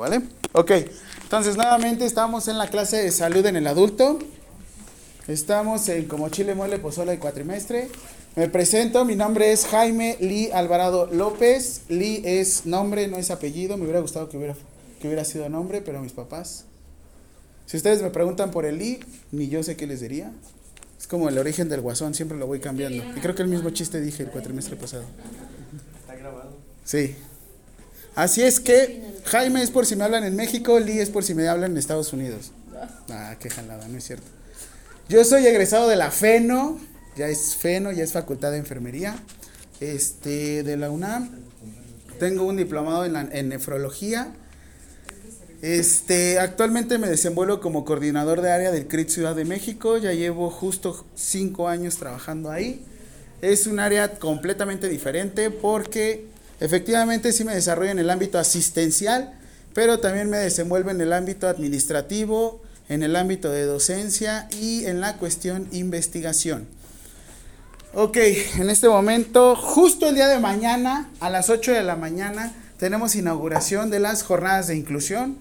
¿vale? Ok, entonces nuevamente estamos en la clase de salud en el adulto. Estamos en como chile, mole, pozole y cuatrimestre. Me presento, mi nombre es Jaime Lee Alvarado López. Lee es nombre, no es apellido. Me hubiera gustado que hubiera, que hubiera sido nombre, pero mis papás. Si ustedes me preguntan por el Lee, ni yo sé qué les diría. Es como el origen del guasón, siempre lo voy cambiando. Y creo que el mismo chiste dije el cuatrimestre pasado. Está grabado. Sí. Así es que Jaime es por si me hablan en México, Lee es por si me hablan en Estados Unidos. Ah, qué jalada, no es cierto. Yo soy egresado de la FENO, ya es FENO, ya es Facultad de Enfermería, este, de la UNAM. Tengo un diplomado en, en nefrología. Este, actualmente me desenvuelvo como coordinador de área del CRIT Ciudad de México. Ya llevo justo cinco años trabajando ahí. Es un área completamente diferente porque efectivamente sí me desarrollo en el ámbito asistencial, pero también me desenvuelvo en el ámbito administrativo, en el ámbito de docencia y en la cuestión investigación. Ok, en este momento, justo el día de mañana, a las 8 de la mañana, tenemos inauguración de las jornadas de inclusión.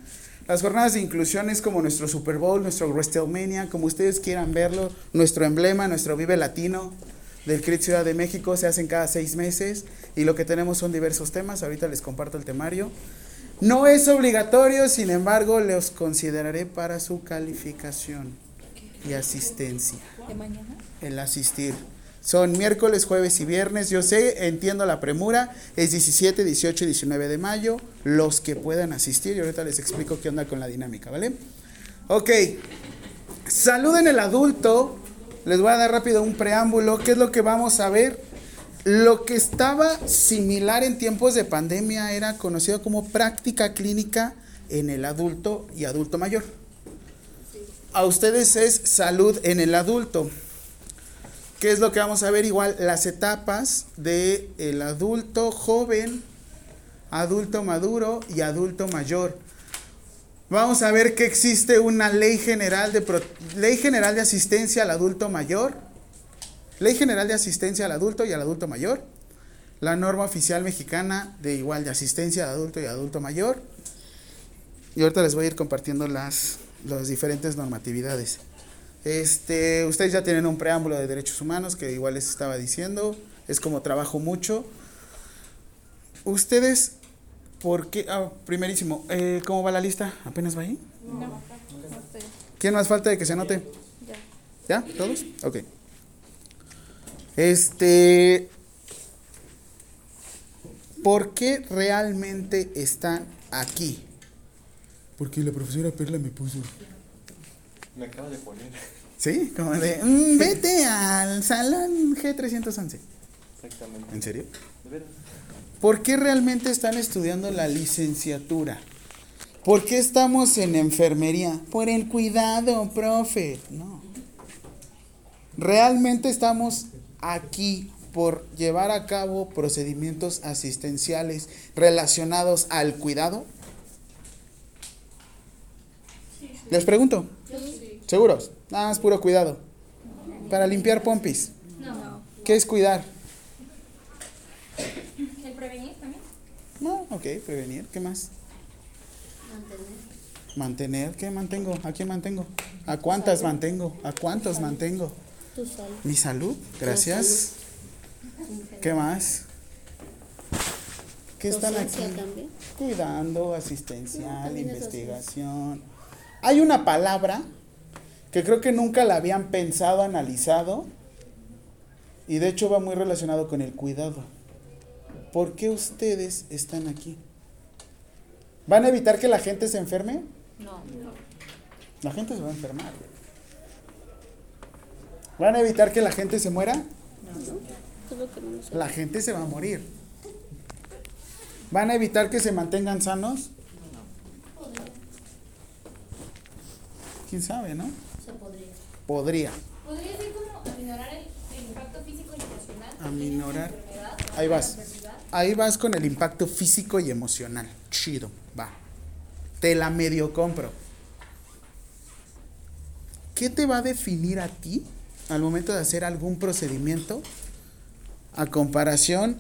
Las jornadas de inclusión es como nuestro Super Bowl, nuestro WrestleMania, como ustedes quieran verlo, nuestro emblema, nuestro Vive Latino del CRIT Ciudad de México, se hacen cada seis meses y lo que tenemos son diversos temas, ahorita les comparto el temario. No es obligatorio, sin embargo, los consideraré para su calificación y asistencia ¿De mañana? el asistir. Son miércoles, jueves y viernes. Yo sé, entiendo la premura. Es 17, 18 y 19 de mayo. Los que puedan asistir. Y ahorita les explico qué onda con la dinámica, ¿vale? Ok. Salud en el adulto. Les voy a dar rápido un preámbulo. ¿Qué es lo que vamos a ver? Lo que estaba similar en tiempos de pandemia era conocido como práctica clínica en el adulto y adulto mayor. A ustedes es salud en el adulto. ¿Qué es lo que vamos a ver? Igual las etapas de el adulto joven, adulto maduro y adulto mayor. Vamos a ver que existe una ley general de ley general de asistencia al adulto mayor, ley general de asistencia al adulto y al adulto mayor, la norma oficial mexicana de igual de asistencia al adulto y adulto mayor. Y ahorita les voy a ir compartiendo las, las diferentes normatividades. Este, ustedes ya tienen un preámbulo de derechos humanos que igual les estaba diciendo, es como trabajo mucho. Ustedes, ¿por qué? Ah, primerísimo, eh, ¿cómo va la lista? ¿Apenas va ahí? No, no sé. ¿Quién más falta de que se anote? Ya. ¿Ya? ¿Todos? Ok. Este, ¿por qué realmente están aquí? Porque la profesora Perla me puso. Me acaba de poner. ¿Sí? Como de, "Mm, vete al salón G311. Exactamente. ¿En serio? ¿De veras? ¿Por qué realmente están estudiando la licenciatura? ¿Por qué estamos en enfermería? Por el cuidado, profe. No. Realmente estamos aquí por llevar a cabo procedimientos asistenciales relacionados al cuidado. Les pregunto. ¿Seguros? Nada más puro cuidado. Para limpiar pompis. No. ¿Qué es cuidar? ¿El prevenir también? No, ok, prevenir. ¿Qué más? Mantener. ¿Qué mantengo? ¿A quién mantengo? ¿A cuántas mantengo? ¿A cuántos mantengo? Tu salud. Mi salud. Gracias. ¿Qué más? ¿Qué están aquí? También. Cuidando, asistencial, investigación. Hay una palabra que creo que nunca la habían pensado, analizado, y de hecho va muy relacionado con el cuidado. ¿Por qué ustedes están aquí? ¿Van a evitar que la gente se enferme? No. La gente se va a enfermar. ¿Van a evitar que la gente se muera? No. La gente se va a morir. ¿Van a evitar que se mantengan sanos? ¿Quién sabe, no? Se podría. Podría. ¿Podría ser como aminorar el, el impacto físico y emocional? Aminorar. Ahí vas. Ahí vas con el impacto físico y emocional. Chido, va. Te la medio compro. ¿Qué te va a definir a ti al momento de hacer algún procedimiento a comparación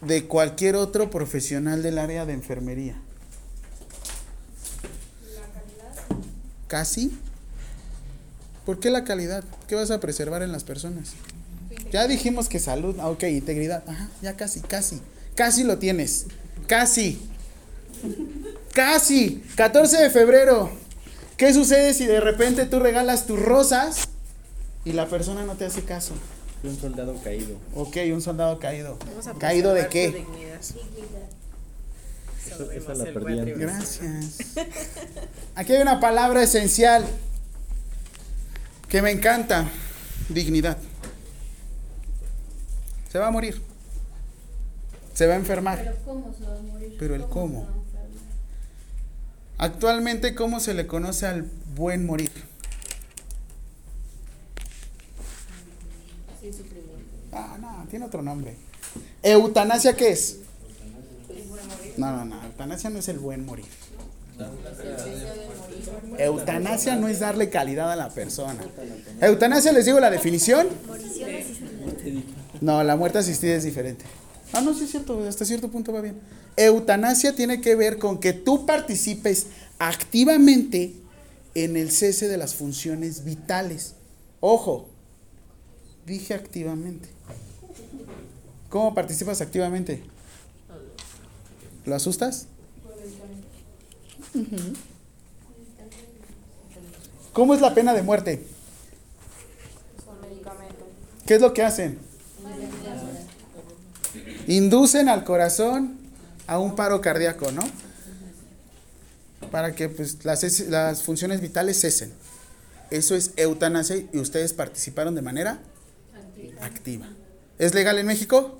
de cualquier otro profesional del área de enfermería? casi. ¿Por qué la calidad? ¿Qué vas a preservar en las personas? Ya dijimos que salud, ah, ok, integridad, ajá, ya casi, casi, casi lo tienes, casi, casi, 14 de febrero, ¿qué sucede si de repente tú regalas tus rosas y la persona no te hace caso? Un soldado caído. Ok, un soldado caído. Vamos a ¿Caído de qué? dignidad. Esa la perdí. Gracias. Aquí hay una palabra esencial que me encanta, dignidad. Se va a morir. Se va a enfermar. Pero ¿cómo se va a morir? Pero el cómo. Actualmente, ¿cómo se le conoce al buen morir? Ah, no, tiene otro nombre. ¿Eutanasia qué es? No, no, no. Eutanasia no es el buen morir. Eutanasia no es darle calidad a la persona. Eutanasia, les digo la definición. No, la muerte asistida es diferente. Ah, no, sí es cierto, hasta cierto punto va bien. Eutanasia tiene que ver con que tú participes activamente en el cese de las funciones vitales. Ojo, dije activamente. ¿Cómo participas activamente? ¿Lo asustas? ¿Cómo es la pena de muerte? ¿Qué es lo que hacen? Inducen al corazón a un paro cardíaco, ¿no? Para que pues, las, es- las funciones vitales cesen. Eso es eutanasia y ustedes participaron de manera activa. ¿Es legal en México?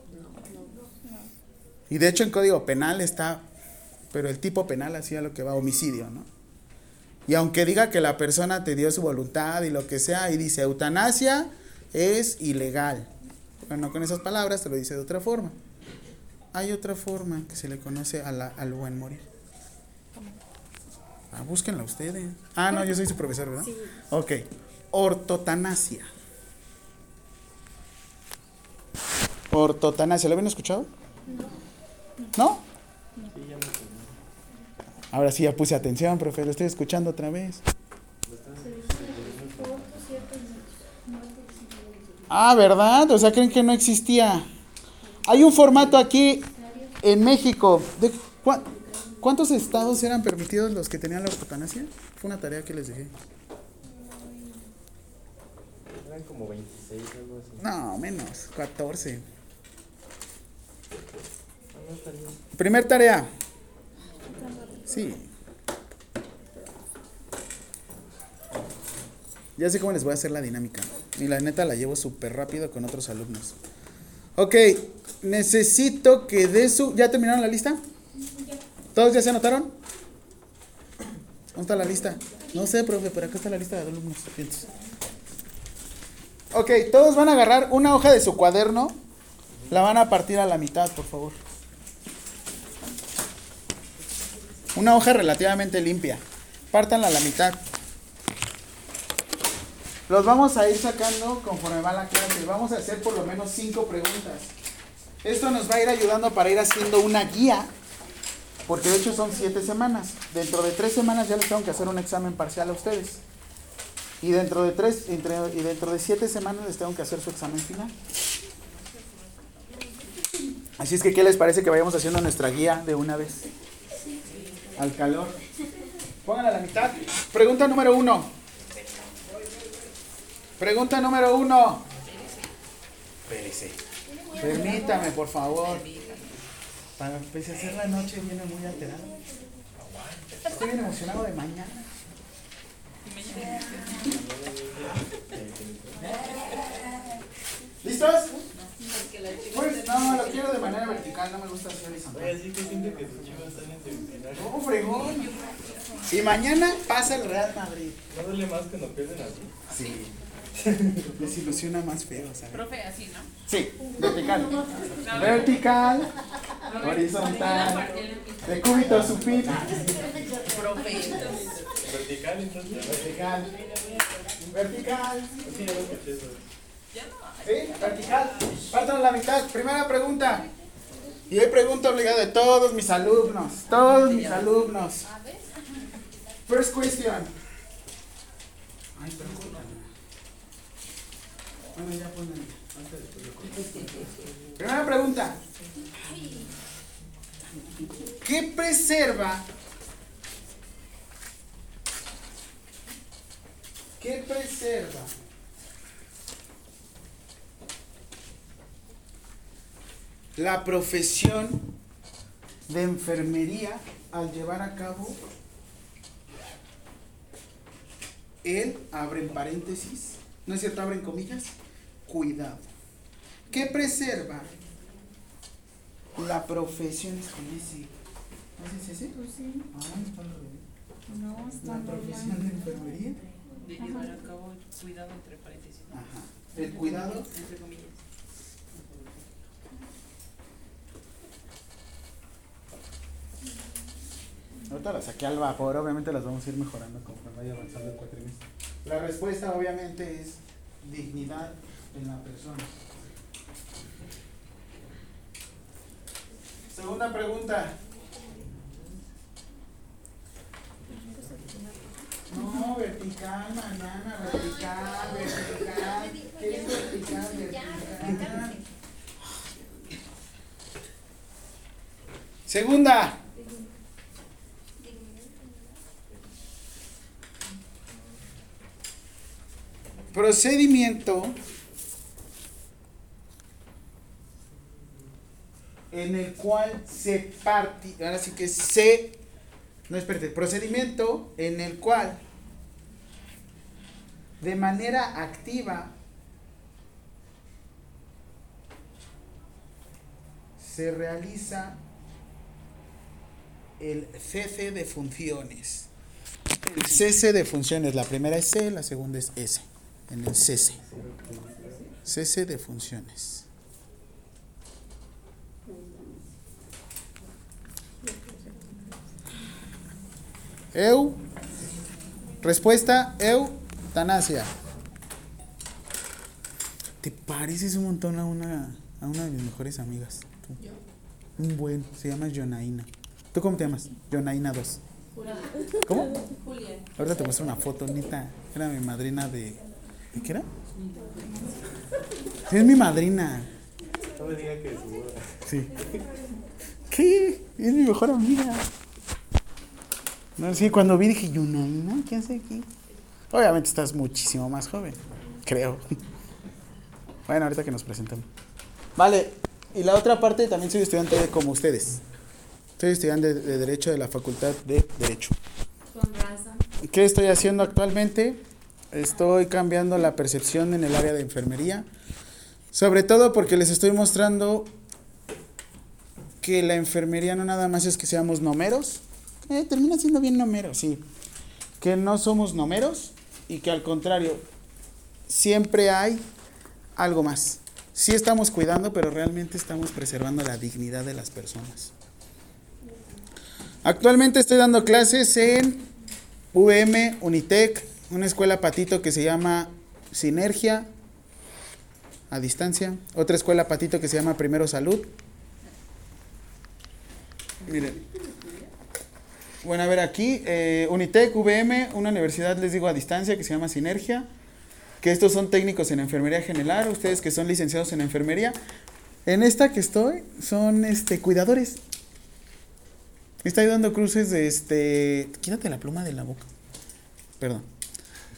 Y de hecho en Código Penal está, pero el tipo penal hacía lo que va homicidio, ¿no? Y aunque diga que la persona te dio su voluntad y lo que sea, y dice eutanasia es ilegal. Bueno, con esas palabras te lo dice de otra forma. Hay otra forma que se le conoce a la- al buen morir. Ah, búsquenla ustedes. Ah, no, yo soy su profesor, ¿verdad? Ok. Ortotanasia. Ortotanasia, ¿lo habían escuchado? ¿No? Ahora sí ya puse atención, profe, lo estoy escuchando otra vez. Ah, ¿verdad? O sea, creen que no existía. Hay un formato aquí en México. ¿De cua- ¿Cuántos estados eran permitidos los que tenían la eutanasia? Fue una tarea que les dejé. Eran como 26, algo así. No, menos, 14. Ah, no, está bien. Primer tarea. Sí. Ya sé cómo les voy a hacer la dinámica. Y la neta la llevo súper rápido con otros alumnos. Ok, necesito que de su... ¿Ya terminaron la lista? ¿Todos ya se anotaron? ¿Dónde está la lista? No sé, profe, pero acá está la lista de alumnos. Ok, todos van a agarrar una hoja de su cuaderno. La van a partir a la mitad, por favor. Una hoja relativamente limpia. Pártanla a la mitad. Los vamos a ir sacando conforme va la clase. Vamos a hacer por lo menos cinco preguntas. Esto nos va a ir ayudando para ir haciendo una guía. Porque de hecho son siete semanas. Dentro de tres semanas ya les tengo que hacer un examen parcial a ustedes. Y dentro de tres, entre- y dentro de siete semanas les tengo que hacer su examen final. Así es que, ¿qué les parece que vayamos haciendo nuestra guía de una vez? Al calor. Pónganla a la mitad. Pregunta número uno. Pregunta número uno. Espérese. Permítame, por favor. Para a ser la noche viene muy alterado. Estoy bien emocionado de mañana. ¿Listos? Pues, no, lo quiero de manera vertical, no me gusta así horizontal. Así que siento que tus chivas están en. No, fregón. Y mañana pasa el Real Madrid. ¿No duele más cuando pierden así? Sí. Desilusiona más feo, ¿sabes? Profe, así, ¿no? Sí, vertical. Vertical, horizontal, de cúbito supino. Profe. Vertical, entonces. Vertical. Vertical. Sí, vertical. Faltan la mitad. Primera pregunta. Y hoy pregunta obligada de todos mis alumnos. Todos mis alumnos. First question. Ay, pero. Bueno, ya corto. Primera pregunta. ¿Qué preserva? ¿Qué preserva? La profesión de enfermería al llevar a cabo el, abren paréntesis, no es cierto, abren comillas, cuidado. ¿Qué preserva la profesión es con ese? ¿No es ese? Ah, está. No, está La profesión de enfermería. De llevar a cabo el cuidado entre paréntesis. Ajá. El cuidado Entre comillas. Ahorita las saqué al vapor, obviamente las vamos a ir mejorando conforme vaya avanzando el cuatrimestre. La respuesta obviamente es dignidad en la persona. Segunda pregunta. No, vertical, mañana, vertical, vertical. ¿Qué es vertical, vertical? Segunda. Procedimiento en el cual se parte, ahora sí que se, no espérate, procedimiento en el cual de manera activa se realiza el cese de funciones. El cese de funciones, la primera es C, la segunda es S en el cese. Cese de funciones. Eu. Respuesta, eutanasia. ¿Te pareces un montón a una, a una de mis mejores amigas? Tú. Un buen, se llama Jonaina. ¿Tú cómo te llamas? Jonaina 2. ¿Cómo? Julia. Ahorita te muestro una foto, neta. Era mi madrina de. ¿De qué era? Sí, es mi madrina. No me diga que es. Sí. ¿Qué? Es mi mejor amiga. No, sí, cuando vi dije, Yunaina, ¿qué hace aquí? Obviamente estás muchísimo más joven, creo. Bueno, ahorita que nos presentemos. Vale, y la otra parte también soy estudiante de- como ustedes. Soy estudiante de, de Derecho de la Facultad de Derecho. Con razón. ¿Qué estoy haciendo actualmente? Estoy cambiando la percepción en el área de enfermería. Sobre todo porque les estoy mostrando que la enfermería no nada más es que seamos nomeros. Eh, termina siendo bien nomero, sí. Que no somos nomeros y que al contrario, siempre hay algo más. Sí estamos cuidando, pero realmente estamos preservando la dignidad de las personas. Actualmente estoy dando clases en VM, Unitec, una escuela patito que se llama Sinergia, a distancia. Otra escuela patito que se llama Primero Salud. Miren. Bueno, a ver aquí, eh, Unitec, VM, una universidad, les digo, a distancia que se llama Sinergia. Que estos son técnicos en enfermería general, ustedes que son licenciados en enfermería. En esta que estoy, son este, cuidadores. Estoy dando cruces de este. Quítate la pluma de la boca. Perdón.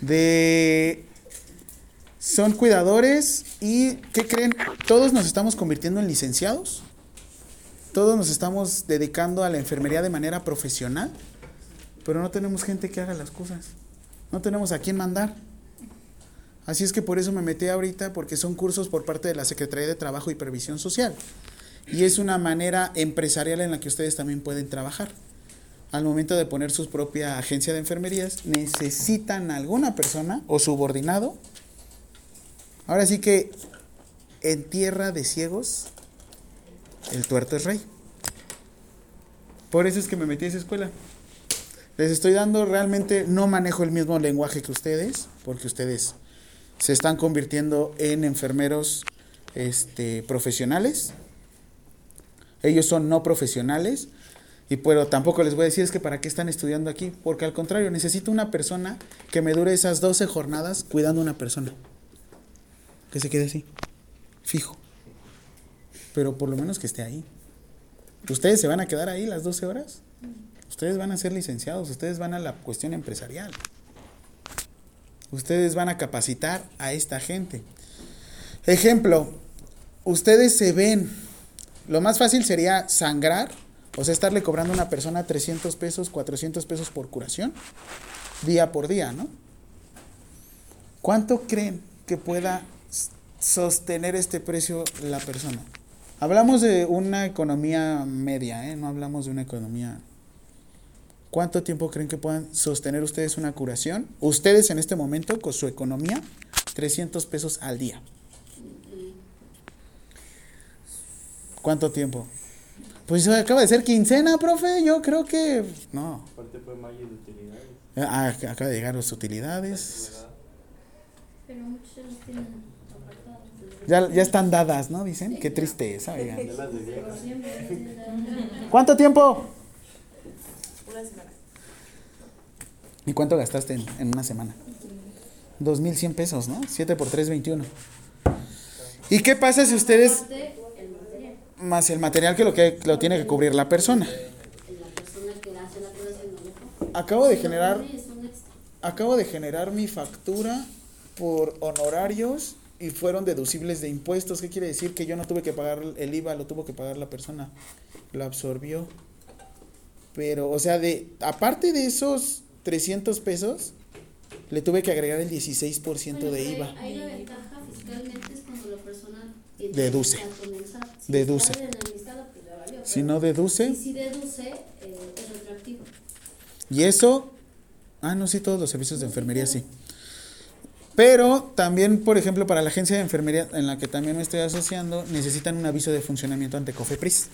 De. Son cuidadores y, ¿qué creen? Todos nos estamos convirtiendo en licenciados. Todos nos estamos dedicando a la enfermería de manera profesional. Pero no tenemos gente que haga las cosas. No tenemos a quién mandar. Así es que por eso me metí ahorita, porque son cursos por parte de la Secretaría de Trabajo y Previsión Social. Y es una manera empresarial en la que ustedes también pueden trabajar. Al momento de poner su propia agencia de enfermerías, necesitan alguna persona o subordinado. Ahora sí que en tierra de ciegos, el tuerto es rey. Por eso es que me metí a esa escuela. Les estoy dando, realmente no manejo el mismo lenguaje que ustedes, porque ustedes se están convirtiendo en enfermeros este, profesionales. Ellos son no profesionales. Y pero tampoco les voy a decir es que para qué están estudiando aquí, porque al contrario, necesito una persona que me dure esas 12 jornadas cuidando a una persona. Que se quede así, fijo. Pero por lo menos que esté ahí. ¿Ustedes se van a quedar ahí las 12 horas? Ustedes van a ser licenciados, ustedes van a la cuestión empresarial. Ustedes van a capacitar a esta gente. Ejemplo, ustedes se ven, lo más fácil sería sangrar, o sea, estarle cobrando a una persona 300 pesos, 400 pesos por curación, día por día, ¿no? ¿Cuánto creen que pueda sostener este precio la persona? Hablamos de una economía media, ¿eh? No hablamos de una economía... ¿Cuánto tiempo creen que puedan sostener ustedes una curación? Ustedes en este momento, con su economía, 300 pesos al día. ¿Cuánto tiempo? Pues acaba de ser quincena, profe. Yo creo que. No. Aparte fue mayo de utilidades. Ah, acaba de llegar las utilidades. Pero muchos tienen apartados. Ya, ya están dadas, ¿no? Dicen. Qué tristeza, oigan. ¿Cuánto tiempo? Una semana. ¿Y cuánto gastaste en, en una semana? 2.100 pesos, ¿no? 7 por 3, 21. ¿Y qué pasa si ustedes... Más el material que lo, que lo tiene que cubrir la persona. Acabo de generar... Acabo de generar mi factura por honorarios y fueron deducibles de impuestos. ¿Qué quiere decir? Que yo no tuve que pagar el IVA, lo tuvo que pagar la persona. Lo absorbió. Pero, o sea, de aparte de esos 300 pesos, le tuve que agregar el 16% Bueno, de IVA. La ventaja fiscalmente es cuando la persona tiene Deduce. Si Deduce. pues valió, Si no deduce, Y si deduce, eh, es retroactivo. Y eso, ah, no, sí, todos los servicios de enfermería sí. Pero también, por ejemplo, para la agencia de enfermería en la que también me estoy asociando, necesitan un aviso de funcionamiento ante COFEPRIS.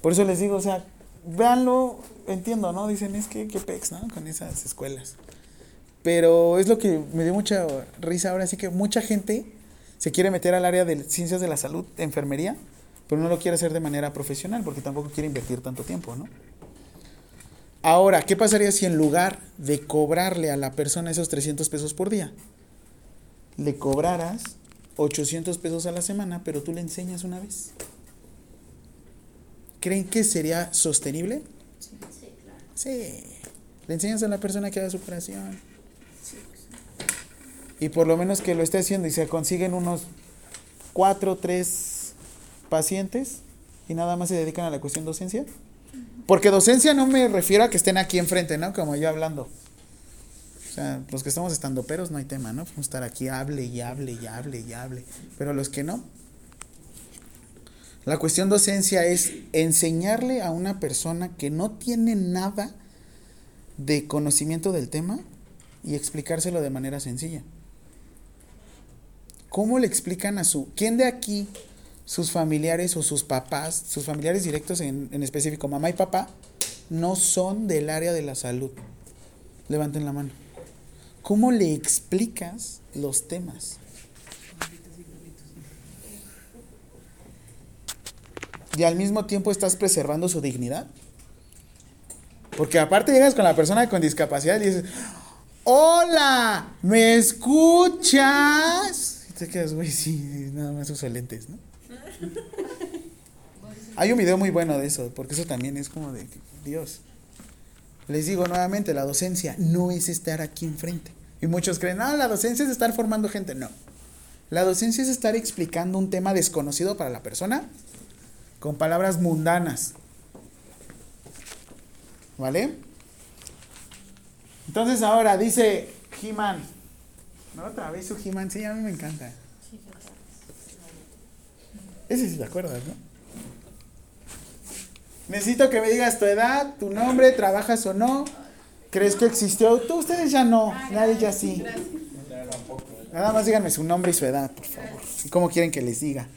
Por eso les digo, o sea, véanlo, entiendo, ¿no? Dicen, es que qué pex, ¿no? Con esas escuelas. Pero es lo que me dio mucha risa ahora, sí que mucha gente se quiere meter al área de ciencias de la salud, de enfermería, pero no lo quiere hacer de manera profesional porque tampoco quiere invertir tanto tiempo, ¿no? Ahora, ¿qué pasaría si en lugar de cobrarle a la persona esos 300 pesos por día, le cobraras 800 pesos a la semana, pero tú le enseñas una vez? ¿Creen que sería sostenible? Sí, claro. Sí. Le enseñas a la persona que haga su operación. Y por lo menos que lo esté haciendo y se consiguen unos cuatro, tres pacientes y nada más se dedican a la cuestión docencia. Porque docencia no me refiero a que estén aquí enfrente, ¿no? Como yo hablando. O sea, los que estamos estando peros no hay tema, ¿no? Podemos estar aquí, hable y hable y hable y hable. Pero los que no. La cuestión docencia es enseñarle a una persona que no tiene nada de conocimiento del tema y explicárselo de manera sencilla. ¿Cómo le explican a su... ¿Quién de aquí, sus familiares o sus papás, sus familiares directos en, en específico, mamá y papá, no son del área de la salud? Levanten la mano. ¿Cómo le explicas los temas? Y al mismo tiempo estás preservando su dignidad. Porque aparte llegas con la persona con discapacidad y dices, hola, ¿me escuchas? Te quedas, güey, sí, nada más uso lentes, ¿no? Hay un video muy bueno de eso, porque eso también es como de, Dios. Les digo nuevamente, la docencia no es estar aquí enfrente. Y muchos creen, ah, la docencia es estar formando gente. No. La docencia es estar explicando un tema desconocido para la persona con palabras mundanas. ¿Vale? Entonces ahora dice He-Man. ¿No? Otra vez su He-Man, sí, a mí me encanta. Ese sí te acuerdas, ¿no? Necesito que me digas tu edad, tu nombre, trabajas o no, crees que existió. Tú, ustedes ya no, nadie ya sí. Nada más díganme su nombre y su edad, por favor. ¿Y cómo quieren que les diga?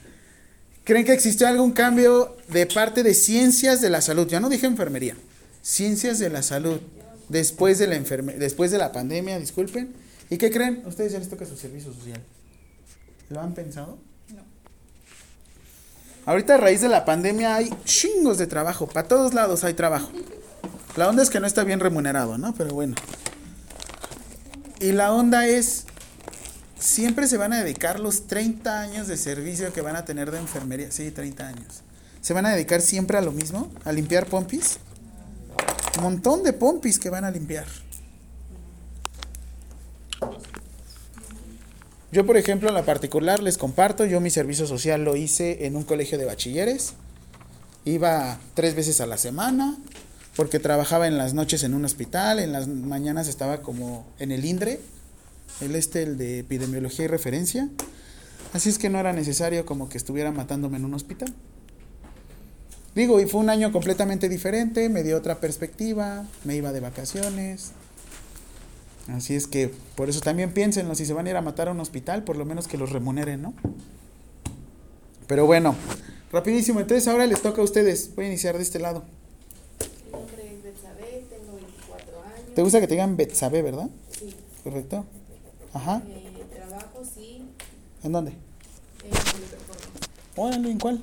¿Creen que existió algún cambio de parte de ciencias de la salud? Ya no dije enfermería. Ciencias de la salud. Después de la enferme después de la pandemia, disculpen. ¿Y qué creen? Ustedes ya les toca su servicio social. ¿Lo han pensado? No. Ahorita a raíz de la pandemia hay chingos de trabajo, para todos lados hay trabajo. La onda es que no está bien remunerado, ¿no? Pero bueno. Y la onda es, siempre se van a dedicar los 30 años de servicio que van a tener de enfermería. Sí, 30 años. ¿Se van a dedicar siempre a lo mismo? ¿A limpiar pompis? Un montón de pompis que van a limpiar. Yo, por ejemplo, en la particular les comparto, yo mi servicio social lo hice en un colegio de bachilleres. Iba tres veces a la semana, porque trabajaba en las noches en un hospital, en las mañanas estaba como en el INDRE, el este, el de epidemiología y referencia. Así es que no era necesario como que estuviera matándome en un hospital. Digo, y fue un año completamente diferente, me dio otra perspectiva, me iba de vacaciones. Así es que por eso también piénsenlo, si se van a ir a matar a un hospital, por lo menos que los remuneren, ¿no? Pero bueno, rapidísimo, entonces ahora les toca a ustedes. Voy a iniciar de este lado. Mi nombre es Betsabe, tengo 24 años. ¿Te gusta que te digan Betsabe, verdad? Sí. ¿Correcto? Ajá. Eh, trabajo, sí, ¿En dónde? en. Órale, ¿en cuál?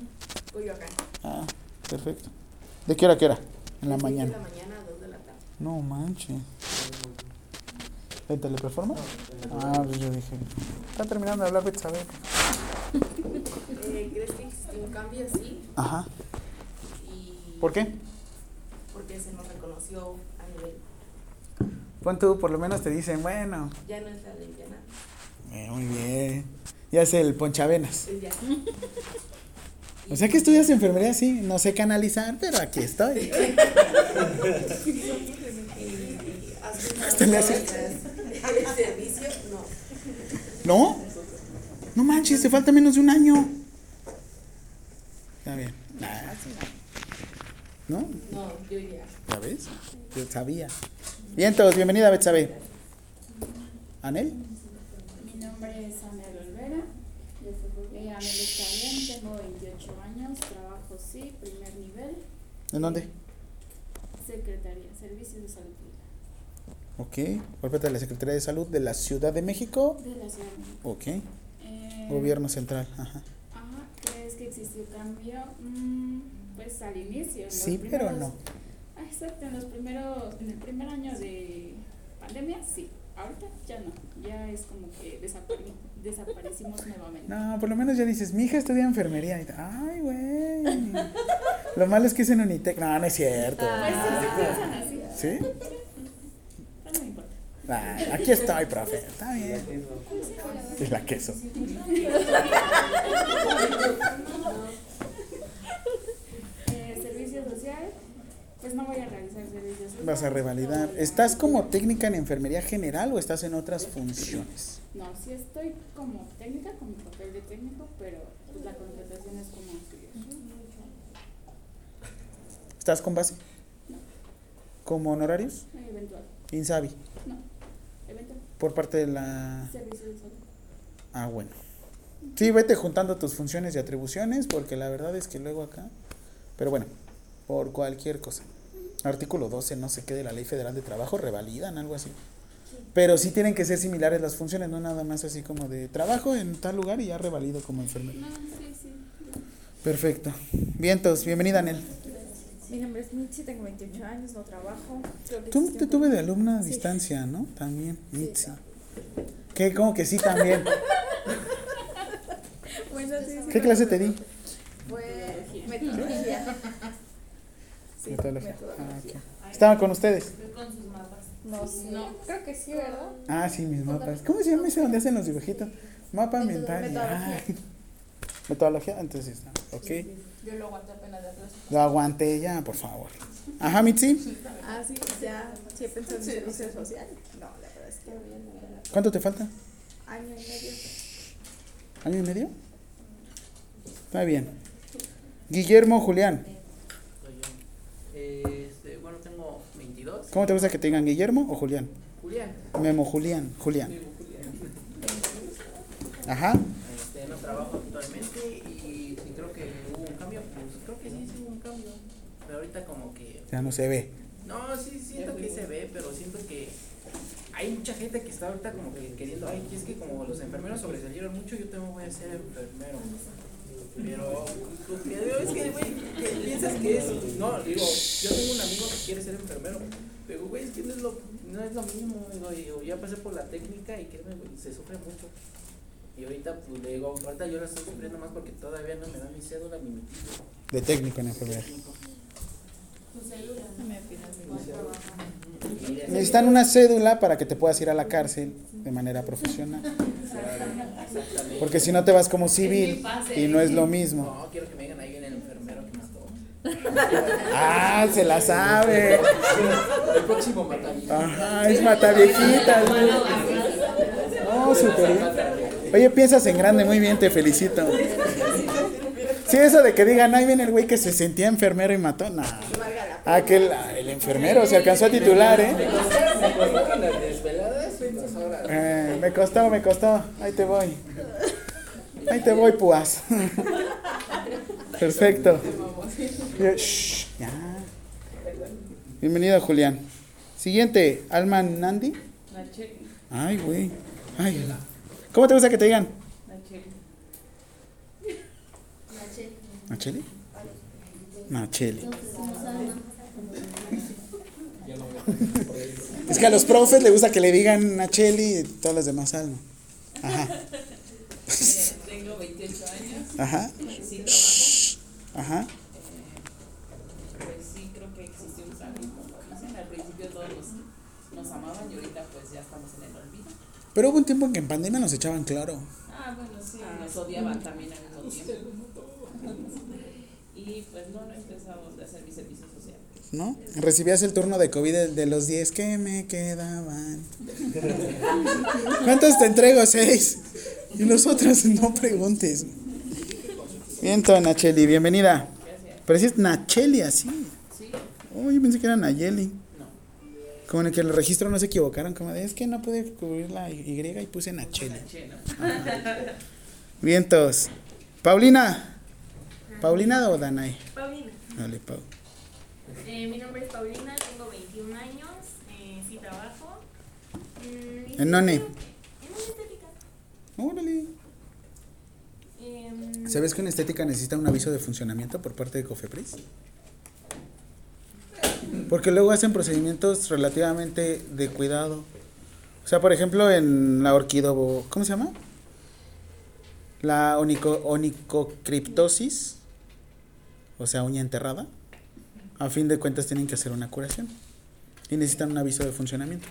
Coyoacán. Ah, perfecto. ¿De qué hora a qué hora? En la mañana. De la mañana a 2 de la tarde. No manches. ¿En Teleperforma? Ah, pues yo dije. Está terminando de hablar Betsabe. Eh, ¿Crees que existe un cambio? Sí. Ajá. Y ¿Por qué? Porque se nos reconoció a nivel. Pon tú, por lo menos te dicen, bueno, Ya no es la lesbiana, eh, muy bien. Ya es el ponchavenas. ya. O sea que estudias enfermería, sí, no sé canalizar, pero aquí estoy. Hasta le hace- el servicio, no. ¿No? No manches, te falta menos de un año. Está bien. Nah. ¿No? No, yo ya. ¿Ya ves? Yo sabía. Bien, todos, bienvenida, Betsabe. ¿Anel? Mi nombre es Anel Olvera. Eh, Anel está bien, tengo 28 años, trabajo sí, primer nivel, ¿En dónde? Secretaría, Servicios de Salud Pública Ok. Por parte de la Secretaría de Salud de la Ciudad de México. de la Ciudad de México. Ok. Eh, Gobierno central. Ajá. Ajá, ¿crees que existió cambio? Mm, pues al inicio. Sí, pero primeros- no. Ah, exacto, en los primeros, en el primer año de pandemia, sí. Ahorita ya no, ya es como que desapare- desaparecimos nuevamente. No, por lo menos ya dices, mi hija estudia enfermería. Y, te- Ay, güey. Lo malo es que es en Unitec. No, no es cierto. Pues sí, sí piensan así, ¿Sí? No me importa. Ah, aquí estoy, profe. Está bien. Es la queso. Eh, servicio social, pues no voy a realizar servicio social. Vas a revalidar. ¿Estás como técnica en enfermería general o estás en otras funciones? No, sí estoy como técnica, con mi papel de técnico, pero pues la contratación es como auxiliar. ¿Estás con base? ¿Como honorarios? Eventual, Insabi. no, eventual, Por parte de la... servicio de salud. Ah, bueno. Sí, vete juntando tus funciones y atribuciones porque la verdad es que luego acá... Pero bueno, por cualquier cosa. Artículo 12, no sé qué, de la Ley Federal de Trabajo, revalidan, algo así. Pero sí tienen que ser similares las funciones, no nada más así como de trabajo en tal lugar y ya revalido como enfermero. No, sí, sí. Perfecto. Vientos, bienvenida, Anel. Mi nombre es Mitzi, tengo 28 años, no trabajo. Creo que Tú te tuve de alumna a Sí. distancia, ¿no? También, Sí, Mitzi. claro. ¿Qué? ¿Cómo que sí también? Bueno, sí, sí, ¿Qué clase te di? Fue metodología. Sí, Metodología. Ah, ok. Estaba con ustedes. No, no, creo que sí, ¿verdad? Ah, sí, mis mapas. ¿Cómo se llama ese donde hacen los dibujitos? Mapa mental. metodología. Metodología, entonces está. Ok. Yo lo aguanto apenas de atrás. Lo aguanté ya, por favor. Ajá, Mitzi. Ah, sí, ya, sí he pensado en servicio social. No, la verdad es que ¿Cuánto te falta? año y medio. ¿Año y medio? Está bien. Guillermo Julián. Soy yo. Este, bueno, tengo 22. ¿Cómo te gusta que te digan Guillermo o Julián? Julián. Memo Julián. Julián. Julián. Ajá. Este, no trabajo actualmente y creo que hubo un cambio. Pues creo que sí, sí hubo un cambio. Pero ahorita como que... Ya no se ve. No, sí siento que se ve, pero siento que hay mucha gente que está ahorita como que queriendo, ay, es que como los enfermeros sobresalieron mucho, yo también voy a ser enfermero. Pero es que, güey, piensas que es. No, digo, yo tengo un amigo que quiere ser enfermero. Pero, güey, es que no es lo, no es lo mismo. Digo, y yo ya pasé por la técnica y que güey, se sufre mucho. Y ahorita, pues le digo, ahorita yo la estoy sufriendo más porque todavía no me da mi cédula ni mi título. De técnico en enfermería. Necesitan una cédula para que te puedas ir a la cárcel de manera profesional. Porque si no te vas como civil y no es lo mismo. No, quiero que me digan ahí viene el enfermero que mató. Ah, se la sabe. El próximo mataviejitas. Ajá, es mataviejitas. No, súper bien. Oye, piensas en grande, muy bien, te felicito. Sí, eso de que digan, ahí viene el güey que se sentía enfermero y mató, no. Aquel, el enfermero se alcanzó a titular, ¿eh? Eh, me costó, me costó. Ahí te voy. Ahí te voy, púas. Perfecto. Shh, ya. Bienvenido, Julián. Siguiente, Alma Nandi. Ay, güey. Ay. ¿Cómo te gusta que te digan? ¿Nacheli? Nacheli. Es que a los profes les gusta que le digan Nacheli y todas las demás Alma. Ajá. Tengo 28 años, Ajá. sí Ajá. pues sí creo que existe un dicen, al principio todos nos, nos amaban y ahorita pues ya estamos en el olvido. Pero hubo un tiempo en que en pandemia nos echaban claro. Ah, bueno, sí, nos odiaban también al mismo tiempo. Y pues no, no empezamos a hacer mi servicio social. ¿no? Recibías el turno de COVID de, de los 10 que me quedaban. ¿Cuántos te entrego? Seis. Y los otros no preguntes. Bien, Nacheli, bienvenida. Pero si es Nacheli así. Sí, Oh, yo pensé que era Nayeli. no. Como en el que el registro no se equivocaron, como de, es que no pude cubrir la Y y puse Nacheli. Che, ¿no? Vientos. Paulina. ¿Paulina o Danay? Paulina. Dale, Pau. Eh, mi nombre es Paulina, tengo 21 años, eh, sí trabajo. Mm, ¿En dónde? En una estética. Órale. Em, ¿Sabes que una estética necesita un aviso de funcionamiento por parte de Cofepris? Porque luego hacen procedimientos relativamente de cuidado. O sea, por ejemplo, en la orquido... ¿Cómo se llama? La onico, onicocriptosis, o sea, uña enterrada. A fin de cuentas tienen que hacer una curación. Y necesitan un aviso de funcionamiento.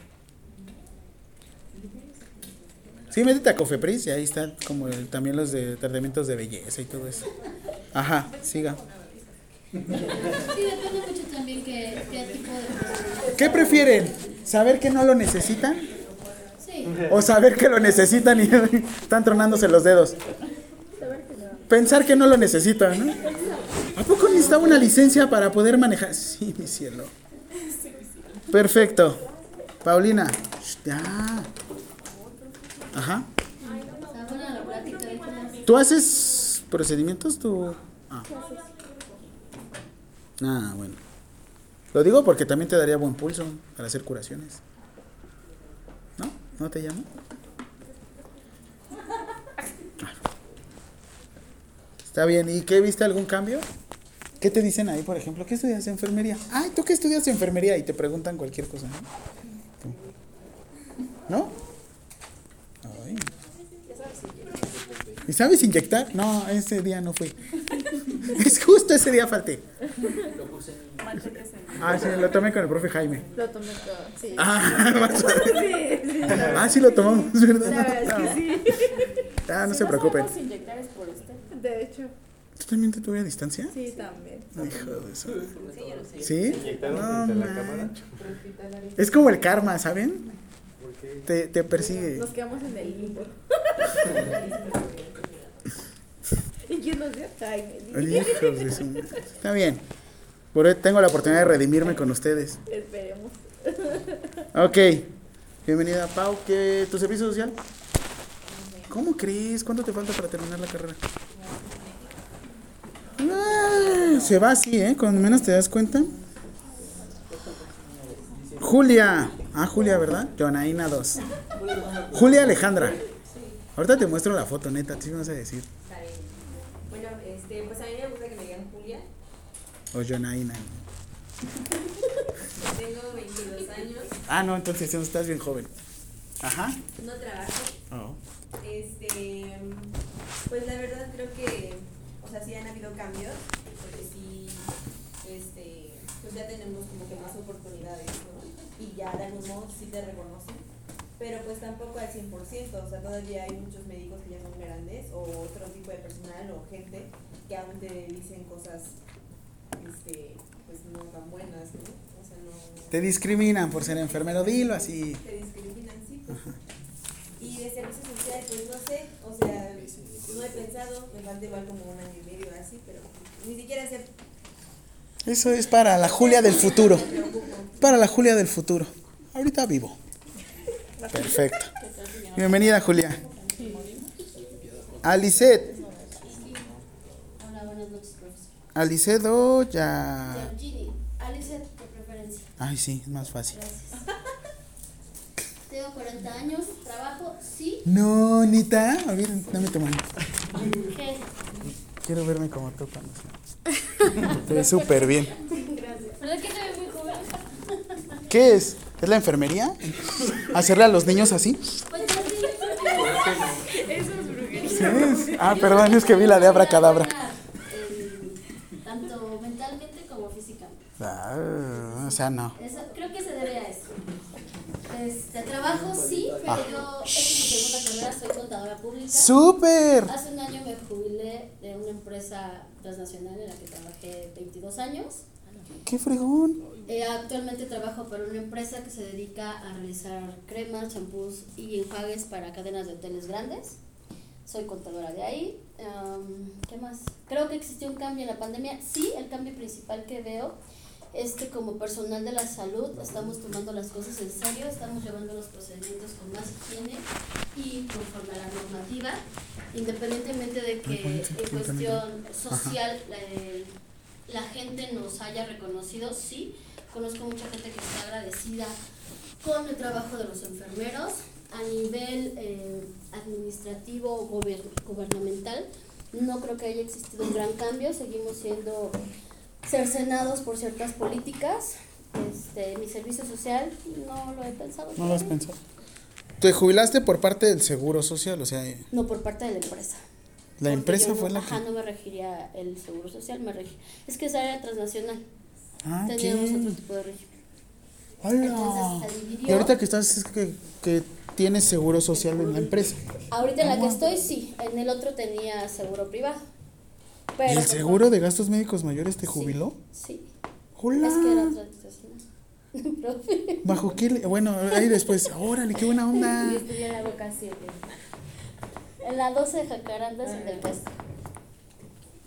Sí, métete a Cofepris y ahí están como el- también los de tratamientos de belleza y todo eso. Ajá, siga. Sí, depende mucho también qué, qué tipo de. ¿Qué prefieren? ¿Saber que no lo necesitan? Sí, ¿O saber que lo necesitan y están tronándose los dedos? Pensar que no lo necesitan, ¿no? ¿A poco necesitaba una licencia para poder manejar? Sí, mi cielo. Perfecto. Paulina. Ya. Ajá. ¿Tú haces procedimientos? ¿Tú? Ah. Ah, bueno. Lo digo porque también te daría buen pulso para hacer curaciones. ¿No? ¿No te llama? Ah. Está bien. ¿Y qué viste algún cambio? ¿Qué te dicen ahí, por ejemplo? ¿Qué estudias enfermería? Ay, ¿tú qué estudias enfermería? Y te preguntan cualquier cosa, ¿no? ¿No? Ay. ¿Y sabes inyectar? No, ese día no fui. Es justo ese día falté. Lo puse en. Ah, sí, lo tomé con el profe Jaime. Lo tomé todo, sí. Ah. Sí, sí. Ah, sí lo tomamos, ¿verdad? La verdad es que sí. Ah, no se preocupen. Vamos a inyectar es por usted. De hecho, ¿Tú también te tuve a distancia? sí, también. Hijo de eso. Sí, yo lo sé. ¿Sí? Inyectaron No, frente a la man. cámara. Es como el karma, ¿saben? ¿Por qué? Te, te persigue. Nos quedamos en el limbo. ¿Y quién nos dio? Jaime. Hijos de su- Está bien. Por hoy tengo la oportunidad de redimirme con ustedes. Esperemos. Ok. Bienvenida, Pau. ¿Qué, ¿Tu servicio social? ¿Cómo crees? ¿Cuánto te falta para terminar la carrera? Ah, se va así, ¿eh? Con menos te das cuenta. Julia. Ah, Julia, ¿verdad? Jonaina 2. Julia Alejandra. Ahorita te muestro la foto, neta. Sí me vas a decir. está bien. Bueno, Este, pues a mí me gusta que me digan Julia. O Jonaina. Tengo 22 años. Ah, no, entonces estás bien joven. Ajá. No trabajo. Oh. Este, pues la verdad creo que, o sea, sí han habido cambios, porque sí, este, pues ya tenemos como que más oportunidades, ¿no? Y ya de algún modo sí te reconocen, pero pues tampoco al 100%, o sea, todavía hay muchos médicos que ya son grandes, o otro tipo de personal, o gente que aún te dicen cosas, este, pues no tan buenas, ¿no? O sea, no... Te discriminan por ser enfermero, dilo así. Te discriminan, sí, pues. Y de servicio social, pues no sé, o sea, no he pensado, me falta igual como un año y medio así, pero ni siquiera sé. Eso es para la Julia del futuro. Para la Julia del futuro. Ahorita vivo. Perfecto. Bienvenida, Julia. Alicet. Hola, buenas noches, profesor. Alicedo ya. Ginny, Alice, de preferencia. Ay, sí, es más fácil. Gracias. Tengo 40 años, trabajo, sí. No, Nita. A ver, dame tu mano. ¿Qué? Quiero verme como tú cuando sea. Te ves súper bien. ¿Verdad que se ve muy joven? ¿Qué es? ¿Es la enfermería? ¿Hacerle a los niños así? Pues más bien, Sí, es- Ah, perdón, es que vi la de abracadabra. Eh, tanto mentalmente como físicamente. Ah, o sea, no. Eso, creo que se debe a eso. Este, trabajo sí, pero yo, esta es mi segunda carrera, soy contadora pública. ¡Súper! Hace un año me jubilé de una empresa transnacional en la que trabajé 22 años. ¡Qué fregón! Eh, actualmente trabajo para una empresa que se dedica a realizar cremas, champús y enjuagues para cadenas de hoteles grandes. Soy contadora de ahí. Am, ¿Qué más? Creo que existió un cambio en la pandemia. Sí, el cambio principal que veo es que como personal de la salud estamos tomando las cosas en serio, estamos llevando los procedimientos con más higiene y conforme a la normativa, independientemente de que en cuestión social eh, la gente nos haya reconocido, sí, conozco mucha gente que está agradecida con el trabajo de los enfermeros a nivel eh, administrativo o gober- gubernamental. No creo que haya existido un gran cambio, seguimos siendo cercenados por ciertas políticas. Este, mi servicio social no lo he pensado. No lo has pensado. Te jubilaste por parte del Seguro Social, o sea, No, por parte de la empresa. la Porque empresa fue no- la Ajá, que... no me regiría el seguro social, me regi- Es que esa era transnacional. Ah, Teníamos otro ¿qué? tipo de régimen. Dividió. Y ahorita que estás, es que, que tienes seguro social en la empresa. Ahorita en la que estoy, sí. En el otro tenía seguro privado. Pero ¿Y el seguro de gastos médicos mayores te Sí. jubiló? Sí. ¡Hola! Es que era transnacional. Profe. ¿Bajo qué? le- Bueno, ahí después. ¡Órale, qué buena onda! Yo estudié en la Boca 7. En la 12 de Jacarandas y del Castro.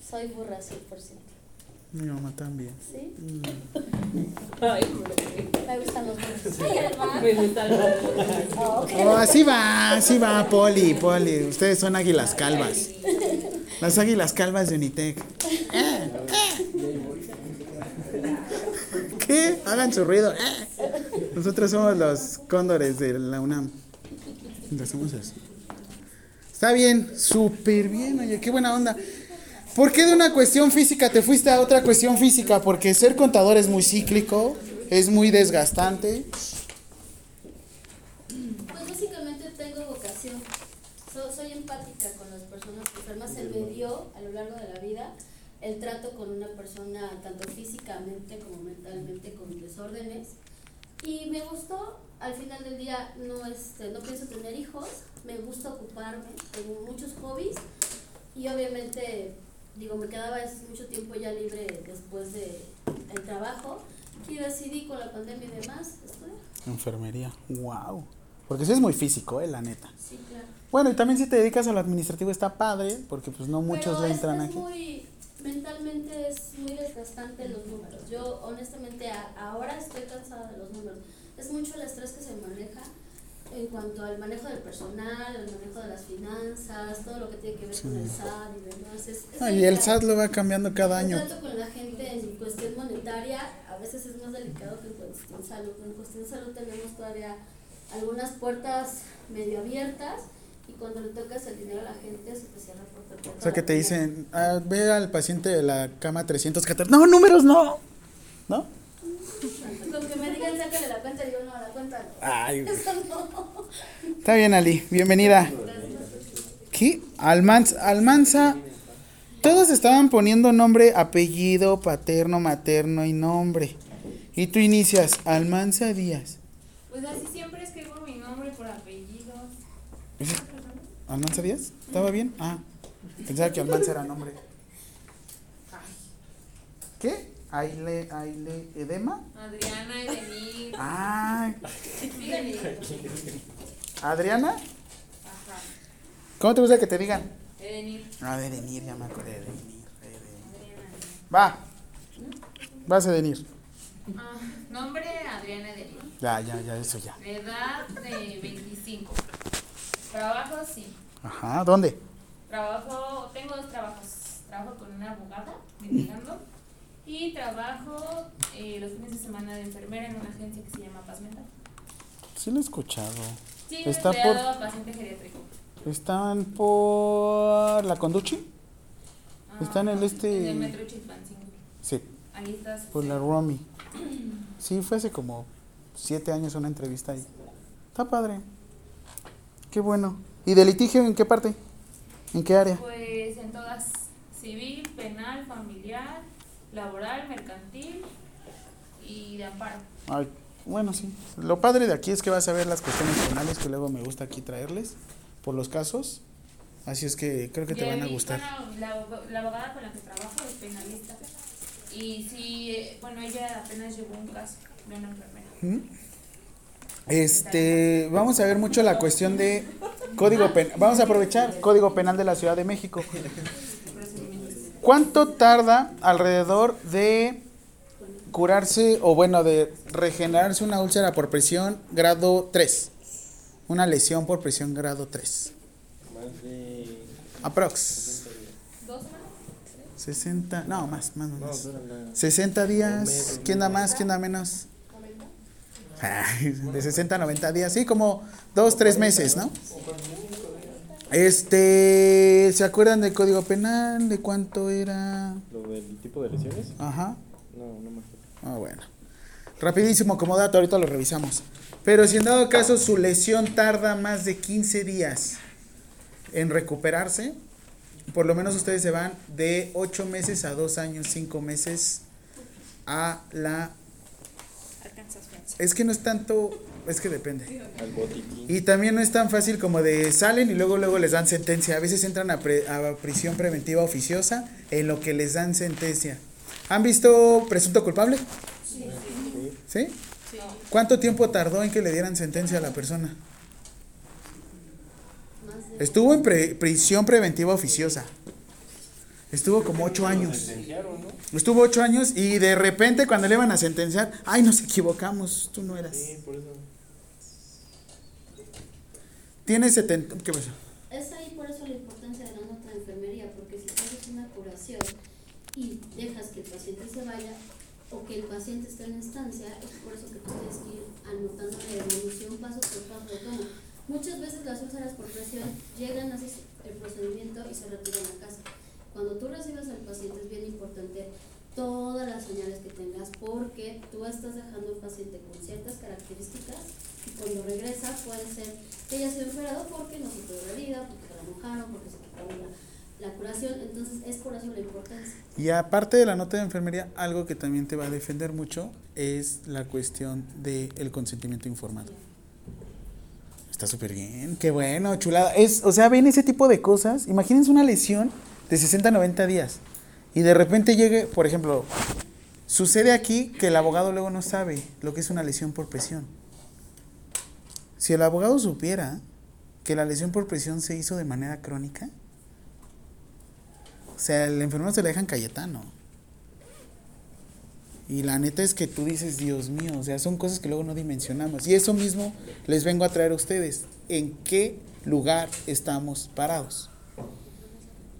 Soy burra 100%. Mi mamá también. ¿Sí? Mm. Ay, Me gustan los me gusta el Oh, ok. Oh, así va, así va, Poli, Poli. Ustedes son águilas calvas. Las águilas calvas de Unitec. ¿Qué? Hagan su ruido. Nosotros somos los cóndores de la UNAM. Hacemos así. Está bien, súper bien, oye, qué buena onda. ¿Por qué de una cuestión física te fuiste a otra cuestión física? Porque ser contador es muy cíclico, es muy desgastante. Pues básicamente tengo vocación. So- soy empática con las personas enfermas. Se me dio a lo largo de la vida el trato con una persona tanto físicamente como mentalmente con desórdenes. Y me gustó, al final del día no, este, no pienso tener hijos, me gusta ocuparme, tengo muchos hobbies y obviamente, digo, me quedaba mucho tiempo ya libre después de el trabajo y decidí con la pandemia y demás estudiar. Enfermería, wow. Porque eso es muy físico, eh, la neta. Sí, claro. Bueno, y también si te dedicas a lo administrativo está padre, porque pues no muchos Pero le entran es aquí. muy, mentalmente es muy desgastante los números. Yo honestamente a- ahora estoy cansada de los números. Es mucho el estrés que se maneja en cuanto al manejo del personal, el manejo de las finanzas, todo lo que tiene que ver con el SAT y demás. Es, es Ah, y el. SAT lo va cambiando cada año. trato con la gente en cuestión monetaria a veces es más delicado que en cuestión salud. En cuestión salud tenemos todavía algunas puertas medio abiertas y cuando le tocas el dinero a la gente se te cierra por. O sea, que te dicen, ah, ve al paciente de la cama 314. No, números no. ¿No? Con que me digan, sácale la cuenta, digo, no, la cuenta no. Ay, güey. Eso no. Está bien, Ali. Bienvenida. ¿Qué? Almanza. Almanza. Todos estaban poniendo nombre, apellido, paterno, materno y nombre. Y tú inicias, Almanza Díaz. Pues así siempre escribo mi nombre por apellidos. ¿Almanza Díaz? ¿Estaba bien? Ah, pensaba que Almanza era nombre. ¿Qué? Aile, Aile, Edema. Adriana, Edenir. Ah. Adriana. Ajá. ¿Cómo te gusta que te digan? Edenir. Ah, de Edenir, ya me acordé. Edenir. Adriana. Va. Vas a Edenir. Ah, nombre Adriana Edenir. Ya, ya, ya, eso ya. Edad de 25. Trabajo sí. Ajá, ¿dónde? Trabajo, tengo dos trabajos. Trabajo con una abogada, litigando. Y trabajo eh, los fines de semana de enfermera en una agencia que se llama Paz Mental. Sí lo he escuchado. Sí, Está por- a paciente geriátrico. Están por la Conduchi. Ah, Está en el este- En el metro Chilpancingo. Sí, Ahí estás. por la Romy. Sí, fue hace como siete años una entrevista ahí. Está padre. Qué bueno. ¿Y de litigio en qué parte? ¿En qué área? Pues en todas, civil, penal, familiar, laboral, mercantil y de amparo. Ay, bueno, sí. Lo padre de aquí es que vas a ver las cuestiones penales que luego me gusta aquí traerles por los casos. Así es que creo que te van a gustar. bueno, la, abo- la abogada con la que trabajo es penalista. Y sí, eh, bueno, ella apenas llevó un caso de una enfermera. ¿Mm? Este, vamos a ver mucho la cuestión de código penal. Vamos a aprovechar código penal de la Ciudad de México. ¿Cuánto tarda alrededor de curarse o bueno, de regenerarse una úlcera por presión grado 3? Una lesión por presión grado 3. Más de. Aprox. ¿Dos semanas? 60, no, más, más, No, más. la- 60 días, ¿quién da más, quién da menos? Ay, de 60 a 90 días, sí, como dos, tres meses, ¿no? Este, ¿se acuerdan del código penal? ¿De cuánto era? ¿Lo del tipo de lesiones? Ajá. No, no me acuerdo. Ah, bueno. Rapidísimo, como dato, ahorita lo revisamos. Pero si en dado caso su lesión tarda más de 15 días en recuperarse, por lo menos ustedes se van de 8 meses a 2 años, 5 meses a la... Alcanzas. Es que no es tanto, es que depende. Al botiquín. Y también no es tan fácil como de salen y luego luego les dan sentencia. A veces entran a, pre- a prisión preventiva oficiosa en lo que les dan sentencia. ¿Han visto presunto culpable? Sí. ¿Cuánto tiempo tardó en que le dieran sentencia a la persona? Estuvo en pre- prisión preventiva oficiosa. Estuvo como ocho años. Sentenciaron, ¿no? Estuvo ocho años y de repente cuando le iban a sentenciar, ay, nos equivocamos, tú no eras. Sí, por eso. Tiene 70... ¿Qué pasó? Es ahí por eso la importancia de la nota de enfermería, porque si tú haces una curación y dejas que el paciente se vaya o que el paciente esté en estancia, es por eso que tú tienes que ir anotando la evolución paso por paso de. Muchas veces las úlceras por presión llegan, haces el procedimiento y se retiran a casa. Cuando tú recibes al paciente es bien importante todas las señales que tengas porque tú estás dejando un paciente con ciertas características y cuando regresa puede ser que haya sido operado porque no se quedó la herida, porque se la mojaron, porque se quitaron la, la curación, entonces es por eso la importancia. Y aparte de la nota de enfermería, algo que también te va a defender mucho es la cuestión del consentimiento informado. Está súper bien, qué bueno, chulada. Es, o sea, ven ese tipo de cosas. Imagínense una lesión de 60 a 90 días y de repente llegue, por ejemplo, sucede aquí que el abogado luego no sabe lo que es una lesión por presión. Si el abogado supiera que la lesión por presión se hizo de manera crónica, o sea, el enfermero se le dejan Cayetano. Y la neta es que tú dices, Dios mío, o sea, son cosas que luego no dimensionamos. Y eso mismo les vengo a traer a ustedes. ¿En qué lugar estamos parados?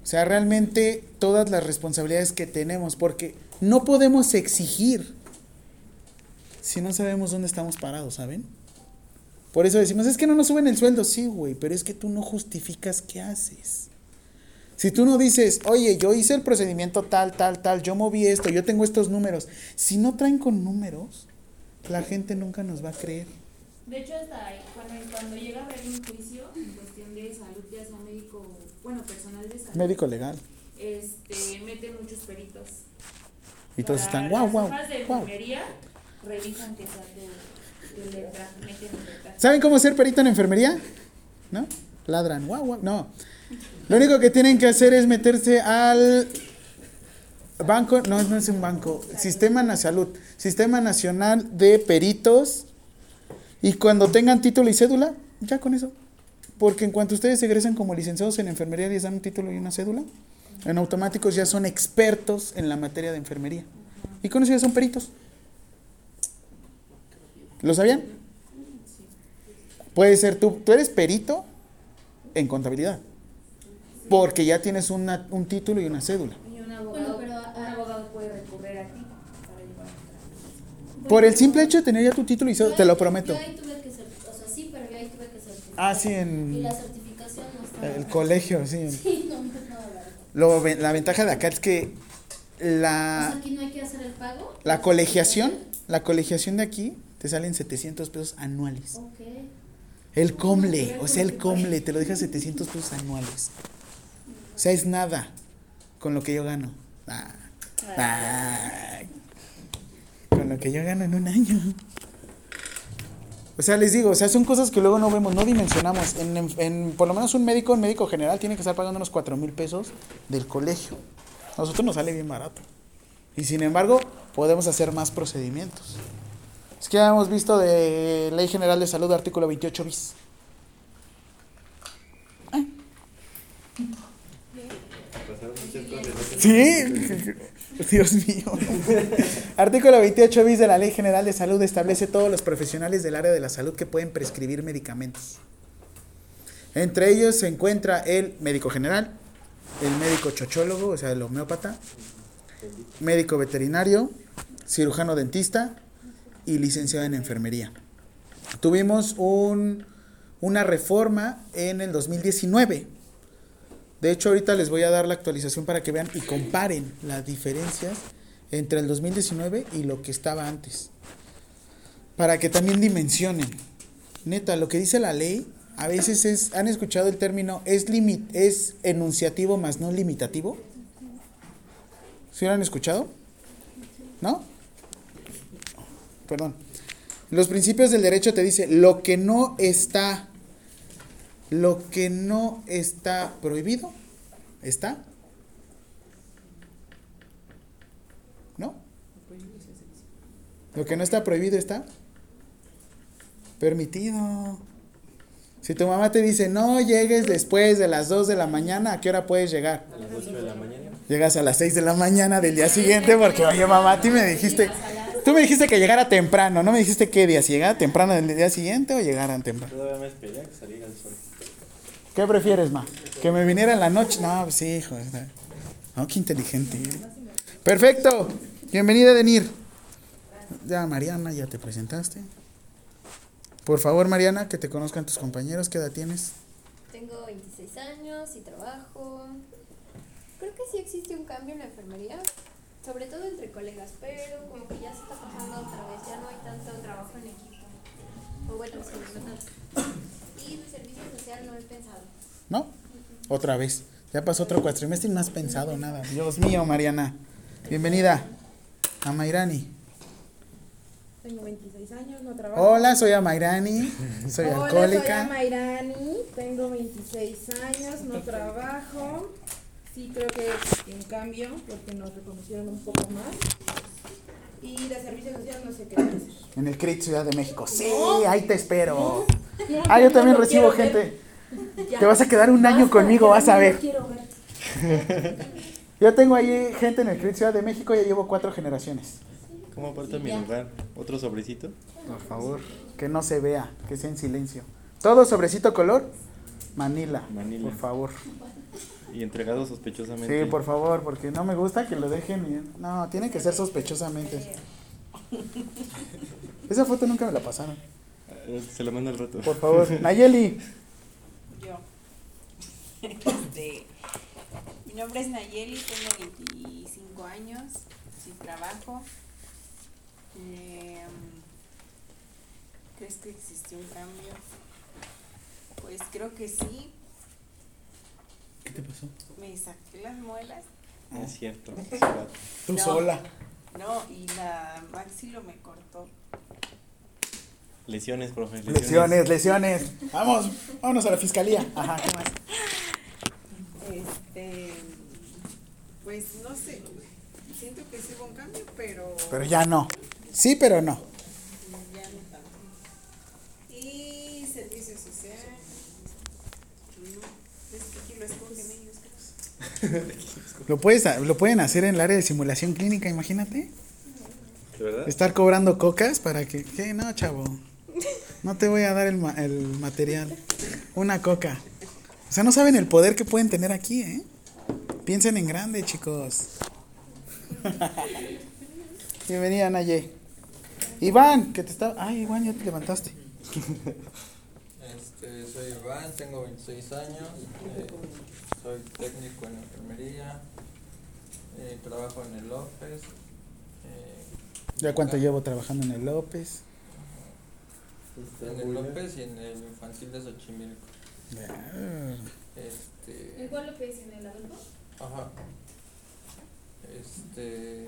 O sea, realmente todas las responsabilidades que tenemos, porque no podemos exigir si no sabemos dónde estamos parados, ¿saben? Por eso decimos, es que no nos suben el sueldo. Sí, güey, pero es que tú no justificas qué haces. Si tú no dices, oye, yo hice el procedimiento tal, tal, tal, yo moví esto, yo tengo estos números. Si no traen con números, la gente nunca nos va a creer. De hecho, hasta cuando, cuando llega a haber un juicio en cuestión de salud, ya sea médico, bueno, personal de salud, Médico legal. este, meten muchos peritos. Y todos están, las wow, hojas de enfermería, revisan que sea tu, tu letra, meten letra. ¿Saben cómo ser perito en enfermería? ¿No? Ladran, guau, guau. No. Lo único que tienen que hacer es meterse al banco, no, no es un banco, Sistema Salud, Sistema Nacional de Peritos. Y cuando tengan título y cédula, ya con eso. Porque en cuanto ustedes egresan como licenciados en enfermería y les dan un título y una cédula, en automáticos ya son expertos en la materia de enfermería. Y con eso ya son peritos. ¿Lo sabían? Puede ser tú, tú eres perito en contabilidad, porque ya tienes una- un título y una cédula. Y un Bueno, abogado, pero, un ah, abogado puede recurrir a ti para llevar a Por el simple hecho de tener ya tu título y cédula, te lo ahí- prometo. Yo ahí tuve que ser, o sea, sí, pero yo ahí tuve que certificar. Ah, sí, en Y la certificación no estaba. el colegio, sí. Sí, no, no. Lo, la ventaja de acá es que la, aquí no hay que hacer el pago. la colegiación, la colegiación de aquí te salen 700 pesos anuales. Ok. El comle, o sea, el comle, te lo deja 700 pesos anuales. O sea, es nada con lo que yo gano. Ah, ah, con lo que yo gano en un año. O sea, les digo, o sea, son cosas que luego no vemos, no dimensionamos. En, en- en- por lo menos un médico, un médico general, tiene que estar pagando unos 4 mil pesos del colegio. A nosotros nos sale bien barato. Y sin embargo, podemos hacer más procedimientos. Es que ya hemos visto de Ley General de Salud, artículo 28 bis. ¿no? Sí, Dios mío. Artículo 28 bis de la Ley General de Salud establece todos los profesionales del área de la salud que pueden prescribir medicamentos. Entre ellos se encuentra el médico general, el médico chochólogo, o sea, el homeópata, médico veterinario, cirujano dentista y licenciado en enfermería. Tuvimos un, una reforma en el 2019. De hecho, ahorita les voy a dar la actualización para que vean y comparen las diferencias entre el 2019 y lo que estaba antes. Para que también dimensionen. Neta, lo que dice la ley a veces es, ¿han escuchado el término es limit, es enunciativo más no limitativo? ¿Sí lo han escuchado? ¿No? Perdón. Los principios del derecho te dice lo que no está lo que no está prohibido está ¿No? Lo que no está prohibido está permitido. Si tu mamá te dice, "No llegues después de las 2 de la mañana", ¿a qué hora puedes llegar? A las 8 de la mañana. Llegas a las 6 de la mañana del día siguiente porque, oye, mamá, a ti me dijiste, tú me dijiste que llegara temprano, no me dijiste qué día, si llegara temprano del día siguiente o llegaran temprano. Todavía me esperé a que saliera el sol. ¿Qué prefieres, ma? ¿Que me viniera en la noche? No, pues sí, hijo. No, qué inteligente. Perfecto. Bienvenida, Denir. Ya, Mariana, ya te presentaste. Por favor, Mariana, que te conozcan tus compañeros. ¿Qué edad tienes? Tengo 26 años y trabajo. Creo que sí existe un cambio en la enfermería, sobre todo entre colegas, pero como que ya se está pasando otra vez, ya no hay tanto trabajo en equipo. O bueno, sí, no tanto. Y de servicio social no he pensado. ¿No? Otra vez. Ya pasó otro cuatrimestre y no has pensado nada. Dios mío, Mariana. Bienvenida a Mayrani. Tengo 26 años, no trabajo. Hola, soy Amairani. Soy Hola, soy alcohólica. Amairani, tengo 26 años, no trabajo. Sí, creo que es un cambio porque nos reconocieron un poco más. Y de servicio social no sé qué hacer. En el CRIT Ciudad de México. Sí, ahí te espero. Ah, yo también recibo gente. Ya. Te vas a quedar un año conmigo, vas a quiero ver. Yo tengo ahí gente en el CRIT Ciudad de México, ya llevo cuatro generaciones. ¿Cómo aparta mi lugar? ¿Otro sobrecito? Por favor, que no se vea, que sea en silencio. Todo sobrecito color, Manila. Manila. Por favor. Y entregado sospechosamente. Sí, por favor, porque no me gusta que lo dejen. y- No, tiene que ser sospechosamente. Esa foto nunca me la pasaron. Se lo mando al rato. Por favor. Nayeli. Yo. Este, mi nombre es Nayeli, tengo 25 años, sin trabajo. Em, ¿Crees que existió un cambio? Pues creo que sí. ¿Qué te pasó? Me saqué las muelas. No es cierto. Tú No. sola. No, y la maxilo me cortó. Lesiones, profe. Lesiones, lesiones. Vamos, vámonos a la fiscalía. Ajá, ¿qué más? Este, pues no sé, siento que sí hubo un cambio, pero... Pero ya no. Sí, pero no. Ya no tanto. Y servicio social. No, es que aquí lo escogen ellos. creo. Lo, puedes, lo pueden hacer en el área de simulación clínica, imagínate. ¿De verdad? Estar cobrando cocas para que... ¿Qué? No, chavo. No te voy a dar el, ma- el material. Una coca. O sea, no saben el poder que pueden tener aquí, ¿eh? Piensen en grande, chicos. Bienvenida, Naye. Iván, que te está... Ay, Iván, ya te levantaste. Este, soy Iván, tengo 26 años, eh, soy técnico en enfermería, eh, trabajo en el López. eh, ¿Ya cuánto llevo trabajando en el López? En el López y en el infantil de Xochimilco. Ah, Este, ¿En cuál pedís en el adulto? ajá. Este,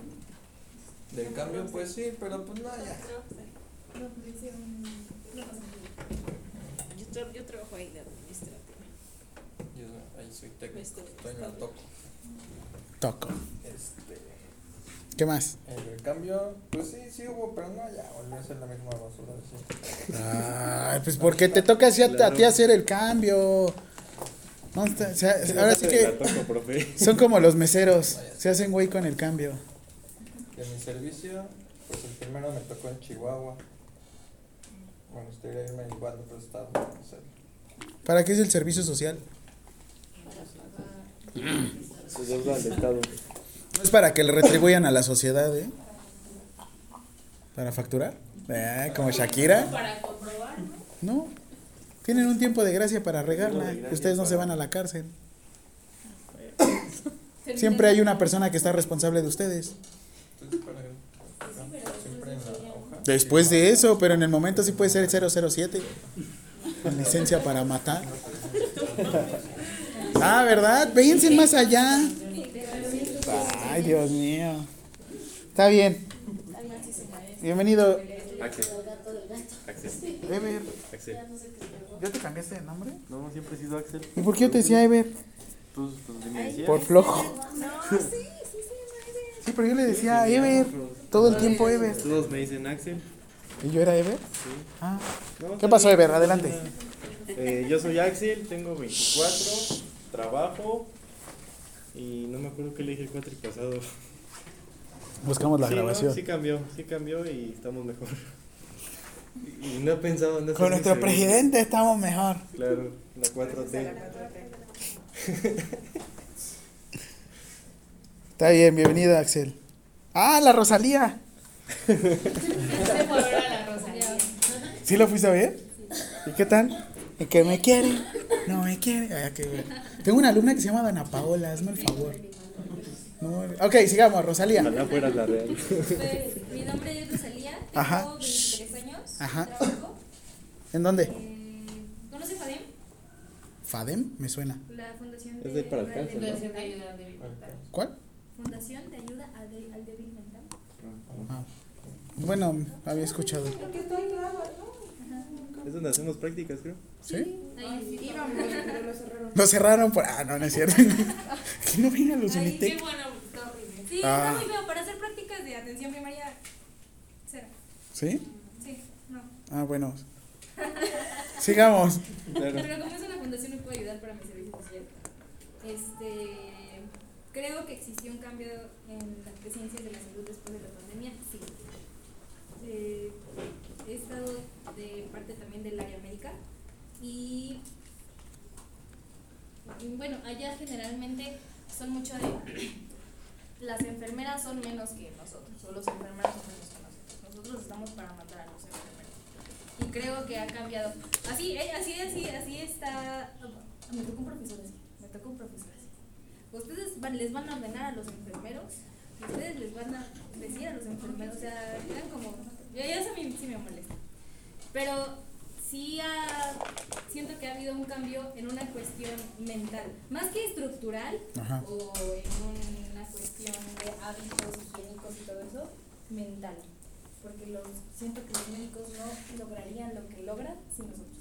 del cambio pues sí, pero pues no, ya. Nada. Yo, tra- yo trabajo ahí de. Yo ahí soy técnico, Este, estoy en el toco. Toco. Este, ¿Qué más? el cambio, pues sí, sí hubo, pero no, ya volvió a ser la misma basura de siempre. Ay, pues porque te toca así a, a ti hacer el cambio. No, o sea, ahora sí La que toco, profe. son como los meseros, se hacen güey con el cambio. De mi servicio, pues el primero me tocó en Chihuahua. Me gustaría irme igual a otro estado. no sé. ¿Para qué es el servicio social? No es para que le retribuyan a la sociedad, ¿eh? ¿Para facturar? Eh, Como Shakira. ¿no? Tienen un tiempo de gracia para regarla. Ustedes no se van a la cárcel. Siempre hay una persona que está responsable de ustedes. Después de eso, pero en el momento sí puede ser 007. Con licencia para matar. Ah, ¿verdad? Piensen más allá. Ay, Dios mío. Está bien. Bienvenido. Axel. Axel. Ever. Axel. ¿Ya te cambiaste de nombre? No, siempre he sido Axel. ¿Y por qué yo te decía Ever? Pues, pues me. Por flojo. No, sí, sí, sí, Sí, pero yo le decía Ever. Todo el tiempo Ever. Todos me dicen Axel. ¿Y yo era Ever? Sí. Ah. ¿Qué pasó. Ever? Adelante. Eh, yo soy Axel, tengo 24, trabajo y no me acuerdo qué le dije el cuatri pasado. Buscamos la Sí, ¿no? grabación. Sí cambió, sí cambió y estamos mejor. Y no he pensado en hacer Con nuestro servicio. presidente estamos mejor. Claro, la 4T. Está bien, bienvenido, Axel. Ah, la Rosalía. La. ¿Sí lo fuiste a ver? ¿Y qué tal? ¿Y que me quiere? No me quiere. Ay. Tengo una alumna que se llama Dana Paola, hazme el favor. No, ok, sigamos, Rosalía. Ojalá fueras la real. Pues, mi nombre es Rosalía, tengo Ajá. 23 años, Ajá. trabajo. ¿En dónde? Eh, ¿Conoce FADEM? ¿Fadem? Me suena. La Fundación Es de para el al cáncer, ¿no? Fundación de ayuda débil mental. ¿Cuál? Fundación de Ayuda al, de- al Débil Mental. Ah. Bueno, había escuchado. Es donde hacemos prácticas, creo. ¿Sí? Ahí sí. Íbamos, pero lo cerraron. Lo cerraron por... Ah, no, no es cierto. que no vengan los Ay, Qué Unitec. bueno, está horrible. Sí, Ah. está muy feo. Para hacer prácticas de atención primaria, cero. ¿Sí? Sí, no. Ah, bueno. Sigamos. Claro. Pero como es una fundación, me puede ayudar para mi servicio social. Este, creo que existió un cambio en las ciencias de la salud después de la pandemia, sí. Eh, he estado de parte también del área médica y bueno, allá generalmente son mucho de las enfermeras son menos que nosotros, o los enfermeros son menos que nosotros. Nosotros estamos para matar a los enfermeros. y creo que ha cambiado. Así, eh, así, así, así está. Me tocó un profesor así, me tocó un profesor así. Ustedes les van a ordenar a los enfermeros, ustedes les van a decir a los enfermeros, o sea, eran como. Ya, ya sí me molesta. Pero sí ha- siento que ha habido un cambio en una cuestión mental, más que estructural Ajá. o en una cuestión de hábitos higiénicos y todo eso, mental. Porque los, siento que los médicos no lograrían lo que logran sin nosotros.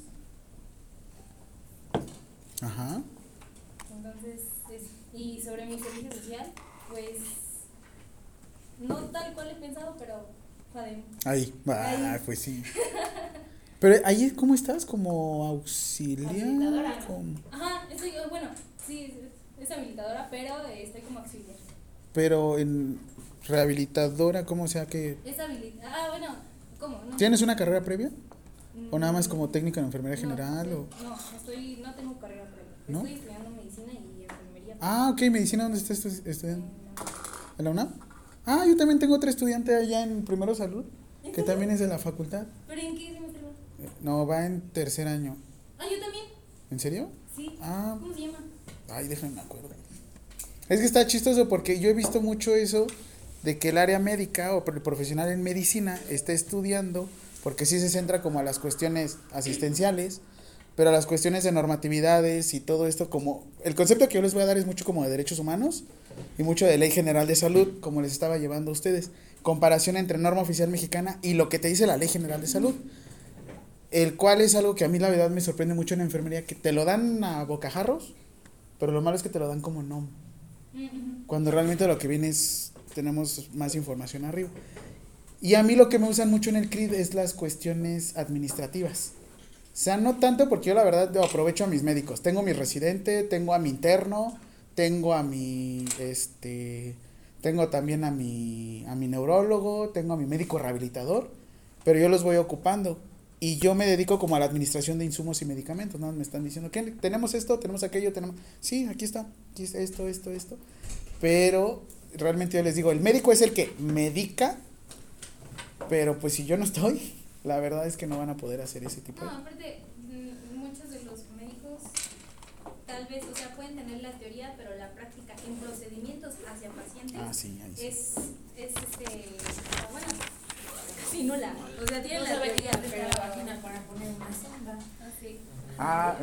Ajá. Entonces, es- y sobre mi servicio social, pues no tal cual he pensado, pero Ahí, ah, Ahí. pues sí. Pero ahí, ¿cómo estás? ¿Como auxiliar? Habilitadora. ¿Cómo? Ajá, estoy, bueno, sí, es, habilitadora, pero estoy como auxiliar. Pero en rehabilitadora, ¿cómo sea que... Es habilitada. Ah, bueno, ¿cómo? No. ¿Tienes una carrera previa? ¿O nada más Mm, como técnico en enfermería no, general? estoy- o... No, estoy, no tengo carrera previa. ¿No? Estoy estudiando medicina y enfermería. Ah, ok, medicina, ¿dónde estás estu- estudiando? ¿En la UNAM? Ah, yo también tengo otra estudiante allá en Primero Salud, ¿En que también es de la facultad. ¿Pero en qué semestre vas? Eh, No, va en tercer año. Ah, yo también. ¿En serio? Sí. Ah. ¿Cómo se llama? Ay, déjame me acuerdo. Es que está chistoso porque yo he visto mucho eso de que el área médica o el profesional en medicina está estudiando, porque sí se centra como a las cuestiones asistenciales, pero a las cuestiones de normatividades y todo esto como... El concepto que yo les voy a dar es mucho como de derechos humanos y mucho de ley general de salud, como les estaba llevando a ustedes. Comparación entre norma oficial mexicana y lo que te dice la ley general de salud. El cual es algo que a mí la verdad me sorprende mucho en la enfermería, que te lo dan a bocajarros, pero lo malo es que te lo dan como no. Cuando realmente lo que viene es, tenemos más información arriba. Y a mí lo que me usan mucho en el CRID es las cuestiones administrativas. O sea, no tanto porque yo la verdad aprovecho a mis médicos. Tengo mi residente, tengo a mi interno, tengo a mi, este, tengo también a mi, a mi neurólogo, tengo a mi médico rehabilitador, pero yo los voy ocupando. Y yo me dedico como a la administración de insumos y medicamentos, ¿no? Me están diciendo, ¿qué? Tenemos esto, tenemos aquello, tenemos... Sí, aquí está, aquí está esto, esto, esto. Pero realmente yo les digo, el médico es el que medica, pero pues si yo no estoy, la verdad es que no van a poder hacer ese tipo No, de... aparte, mm, muchos de los médicos tal vez, o sea, pueden tener la teoría, pero la práctica en procedimientos hacia pacientes Ah, sí, ahí sí. es, es este, bueno, casi nula. O sea, tienen No la teoría, pero la vagina para poner una sonda. Así. Ah,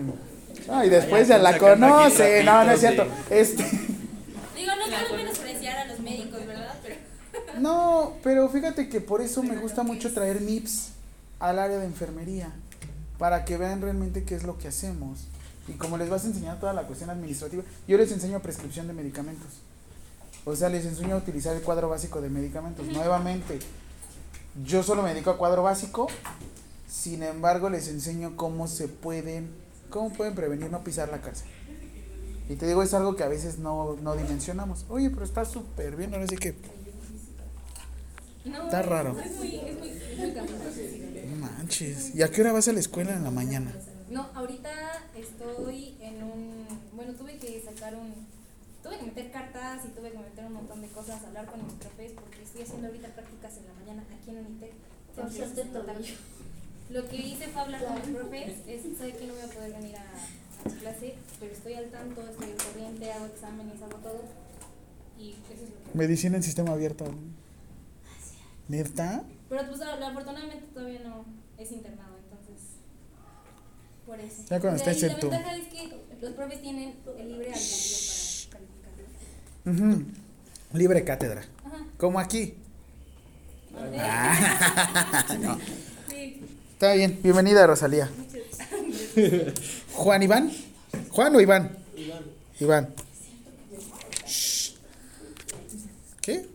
ah, y después ya la conoce, no, no es cierto. Este... Digo, no quiero menospreciar a los médicos, ¿verdad? Pero No, pero fíjate que por eso me gusta mucho traer MIPS al área de enfermería, para que vean realmente qué es lo que hacemos. Y como les vas a enseñar toda la cuestión administrativa, yo les enseño prescripción de medicamentos. O sea, les enseño a utilizar el cuadro básico de medicamentos. Nuevamente, yo solo me dedico a cuadro básico, sin embargo les enseño cómo se pueden, cómo pueden prevenir no pisar la cárcel. Y te digo, es algo que a veces no, no dimensionamos. Oye, pero está súper bien, ahora sí que... no, Está raro. Es muy, es muy, es muy cansado. No manches. ¿Y a qué hora vas a la escuela en la mañana? No, ahorita estoy en un, bueno, tuve que sacar un, tuve que meter cartas y tuve que meter un montón de cosas, hablar con mis profes porque estoy haciendo ahorita prácticas en la mañana aquí en Unitec. Entonces, tarde. tobillo. Lo que hice fue hablar con mis profes, es, sé que no voy a poder venir a, a clase, pero estoy al tanto, estoy al corriente, hago exámenes, hago todo y eso es lo que... Medicina en sistema abierto. ¿Neta? Pero pues afortunadamente todavía no es internado, por eso. Ya cuando estés en la tu- ventaja es que los profes tienen el libre albedrío para calificar. Ujú. Libre cátedra. Ajá. Como aquí. Ah, no. Sí. Está bien. Bienvenida, Rosalía. Juan Iván. ¿Juan o Iván? Iván. Iván. ¿Qué?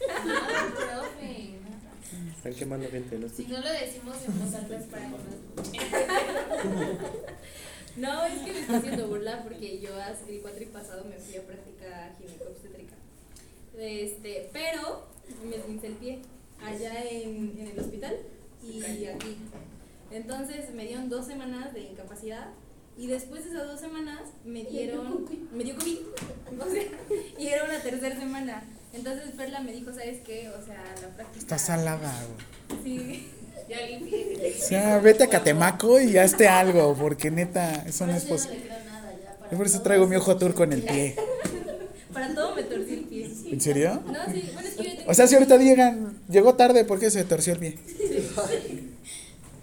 Están quemando gente, ¿no? Si no lo decimos en voz alta es para que No, es que me está haciendo burla porque yo hace el cuatri pasado me fui a práctica ginecobstétrica. Este, pero me esguincé el pie allá en, en el hospital y aquí. Entonces me dieron dos semanas de incapacidad y después de esas dos semanas me dieron, me dio COVID, o sea, y era una tercera semana. Entonces Perla me dijo, ¿sabes qué? O sea, la práctica... Está salada, güey. Sí. Ya limpié. O sea, vete a Catemaco y hazte algo, porque neta, eso no es posible. Yo por eso traigo mi ojo turco en el pie. Para todo me torcí el pie. ¿En serio? No, sí, bueno, es que yo tengo- O sea, si ahorita llegan, llegó tarde porque se torció el pie.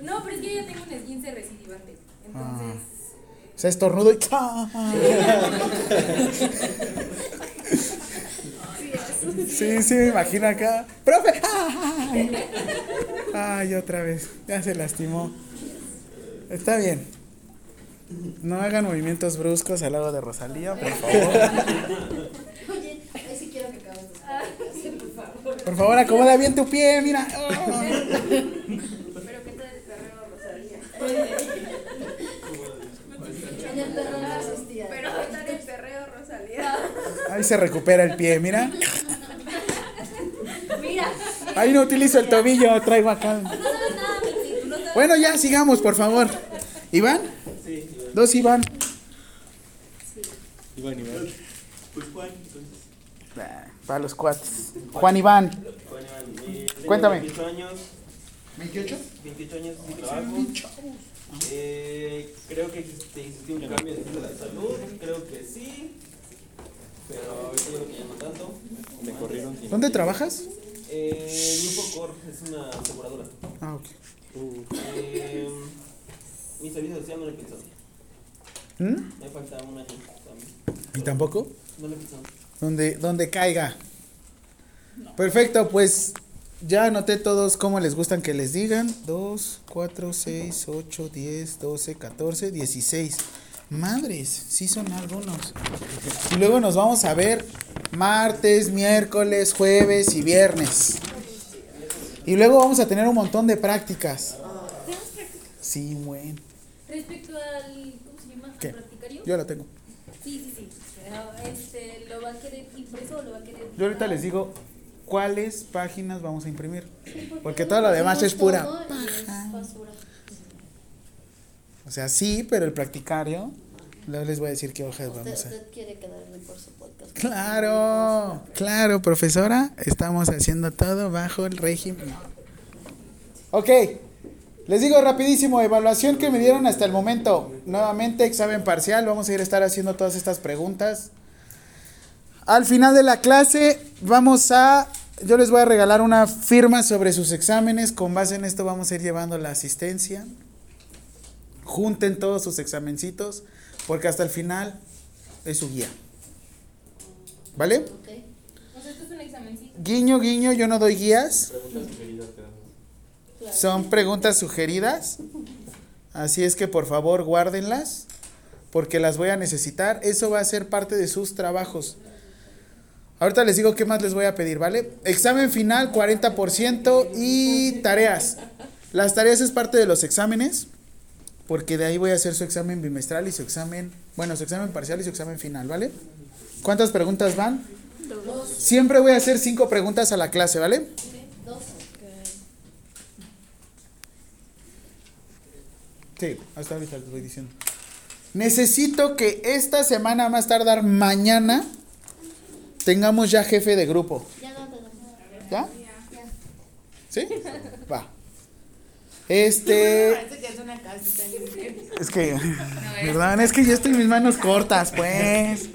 No, pero es que yo ya tengo un esguince recidivante. Ah. Entonces, O sea, estornudo y. Sí, sí, me imagino acá. ¡Profe! ¡Ay! Ay, otra vez. Ya se lastimó. Está bien. No hagan movimientos bruscos al lado de Rosalía, por favor. Oye, ahí sí quiero que acabes de Sí, por favor. Por favor, acomoda bien tu pie, mira. pero que todo el perreo Rosalía. En el perro no. Pero está el perreo Rosalía. Ahí se recupera el pie, mira. Ahí no utilizo el tobillo, traigo acá. No sabes nada, Miki, tú no sabes. Bueno, ya sigamos, por favor. ¿Iván? Sí, Iván. Dos Iván. Iván, Iván. Pues Juan, entonces. Para los cuates. Juan Iván. Juan Iván. eh, Cuéntame. 28 años. ¿28? 28 años de trabajo. Eh, creo que existe, existió un cambio de estilo de salud. Creo que sí. Pero ahorita yo creo que ya no tanto. Me corrieron. ¿Dónde trabajas? Eh, Grupo Cor es una aseguradora. Ah, ok. Eh, mi servicio social no lo he pensado. ¿Mm? Me falta un año también. ¿Y tampoco? No lo he pensado. Donde, donde caiga. Perfecto, pues ya anoté todos cómo les gustan que les digan. 2, 4, 6, 8, 10, 12, 14, 16. Madres, sí son algunos. Y luego nos vamos a ver martes, miércoles, jueves y viernes. Y luego vamos a tener un montón de prácticas. Sí, bueno. Respecto al. ¿Cómo se llama? ¿Qué? ¿Al practicario? Yo la tengo. Sí, sí, sí. Este, ¿Lo va a querer impreso o lo va a querer.? Yo ahorita les digo cuáles páginas vamos a imprimir. Porque todo lo demás es pura y es paja. basura. O sea, sí, pero el practicario, luego les voy a decir qué hojas Usted, vamos a... usted quiere quedarle por su podcast. Claro, claro, profesora, estamos haciendo todo bajo el régimen. Ok, les digo rapidísimo, evaluación que me dieron hasta el momento. Nuevamente, examen parcial, vamos a ir a estar haciendo todas estas preguntas. Al final de la clase vamos a, yo les voy a regalar una firma sobre sus exámenes, con base en esto vamos a ir llevando la asistencia. Junten todos sus examencitos, porque hasta el final es su guía. ¿Vale? Ok. O sea, esto es un examencito. Guiño, guiño, yo no doy guías. Son preguntas sugeridas. Así es que por favor guárdenlas porque las voy a necesitar. Eso va a ser parte de sus trabajos. Ahorita les digo qué más les voy a pedir, ¿vale? Examen final 40% y tareas. Las tareas es parte de los exámenes porque de ahí voy a hacer su examen bimestral y su examen, bueno, su examen parcial y su examen final, ¿vale? ¿Cuántas preguntas van? Dos. Siempre voy a hacer cinco preguntas a la clase, ¿vale? Dos. Sí, hasta ahorita les voy diciendo. Necesito que esta semana, más tardar mañana, tengamos ya jefe de grupo. Ya no te ¿Ya? Ya. ¿Sí? Va. Este. Parece que es una casita. Es que. Perdón, es que yo estoy en mis manos cortas, pues.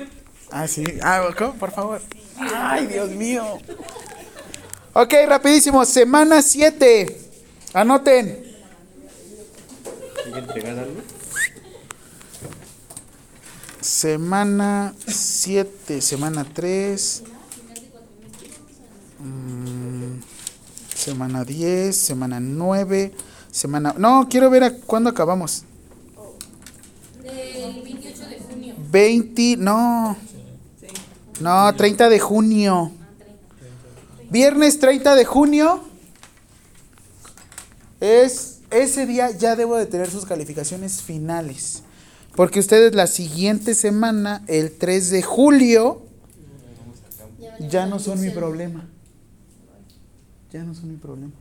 Ah, sí. Ah, ¿cómo? Por favor. Ay, Dios mío. Ok, rapidísimo. Semana 7. Anoten. Semana 7, semana 3. semana 10, semana 9, semana... No, quiero ver a cuándo acabamos. Del 28 de junio. 20, no. No, 30 de junio. Viernes 30 de junio. Es ese día ya debo de tener sus calificaciones finales. Porque ustedes la siguiente semana, el 3 de julio, ya no son mi problema. Ya no son mi problema.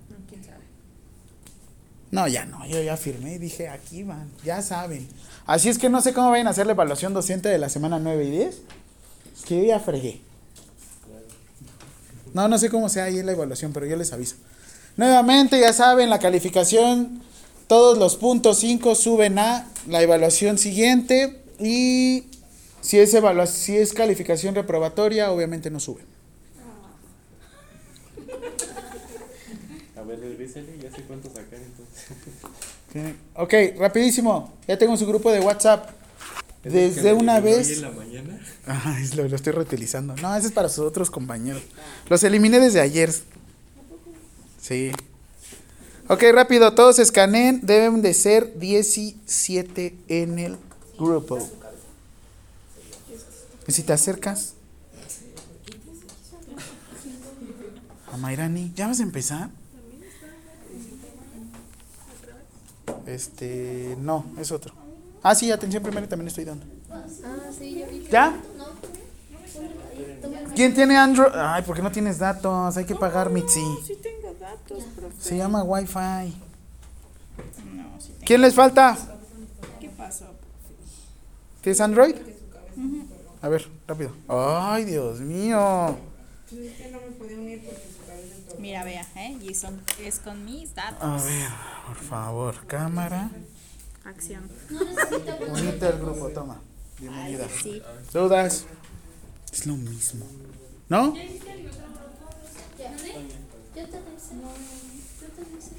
No, ya no, yo ya firmé y dije, aquí van, ya saben. Así es que no sé cómo vayan a hacer la evaluación docente de la semana 9 y 10. Es que yo ya fregué. No, no sé cómo sea ahí la evaluación, pero yo les aviso. Nuevamente, ya saben, la calificación, todos los puntos 5 suben a la evaluación siguiente y si es, evalua- si es calificación reprobatoria, obviamente no sube. A ver, regrésale, ya sé cuánto sacar entonces. Ok, rapidísimo, ya tengo su grupo de WhatsApp. Desde una vez... en la mañana? Es lo, lo estoy reutilizando. No, ese es para sus otros compañeros. Los eliminé desde ayer. Sí. Ok, rápido, todos escaneen. Deben de ser 17 en el grupo. ¿Y si te acercas? A Mayrani, ¿ya vas a empezar? Este, no, es otro. Ah, sí, atención primero también estoy dando. Ah, sí, ya ¿Quién tiene Android? Ay, ¿por qué no tienes datos? Hay que pagar Mitzi. Sí tengo datos, profe. Se llama Wi-Fi. No, sí tengo. ¿Quién les falta? ¿Qué pasó? ¿Tienes Android? A ver, rápido. Ay, Dios mío. Es que no me podía unir porque su cabeza es todo. Mira, vea, ¿eh? Y son, es con mis datos. A ver, por favor, cámara. Acción. No necesita Unite al grupo, toma. Bienvenida. Sí. ¿Dudas? Es lo mismo. ¿No? Ya. Ya te avisé. Yo te avisé.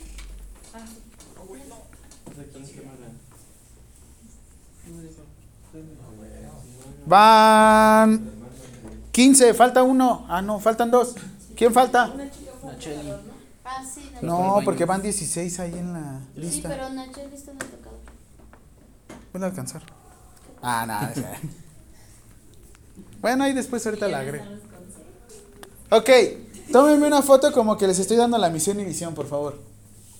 Van 15, falta uno. Ah, no, faltan dos. ¿Quién falta? Ah, sí. No, porque van 16 ahí en la Sí, lista. pero Nacheli está en el tocado. Voy a alcanzar. Ah, nada. bueno, ahí después ahorita la agrego. Ok, tómenme una foto como que les estoy dando la misión y visión, por favor.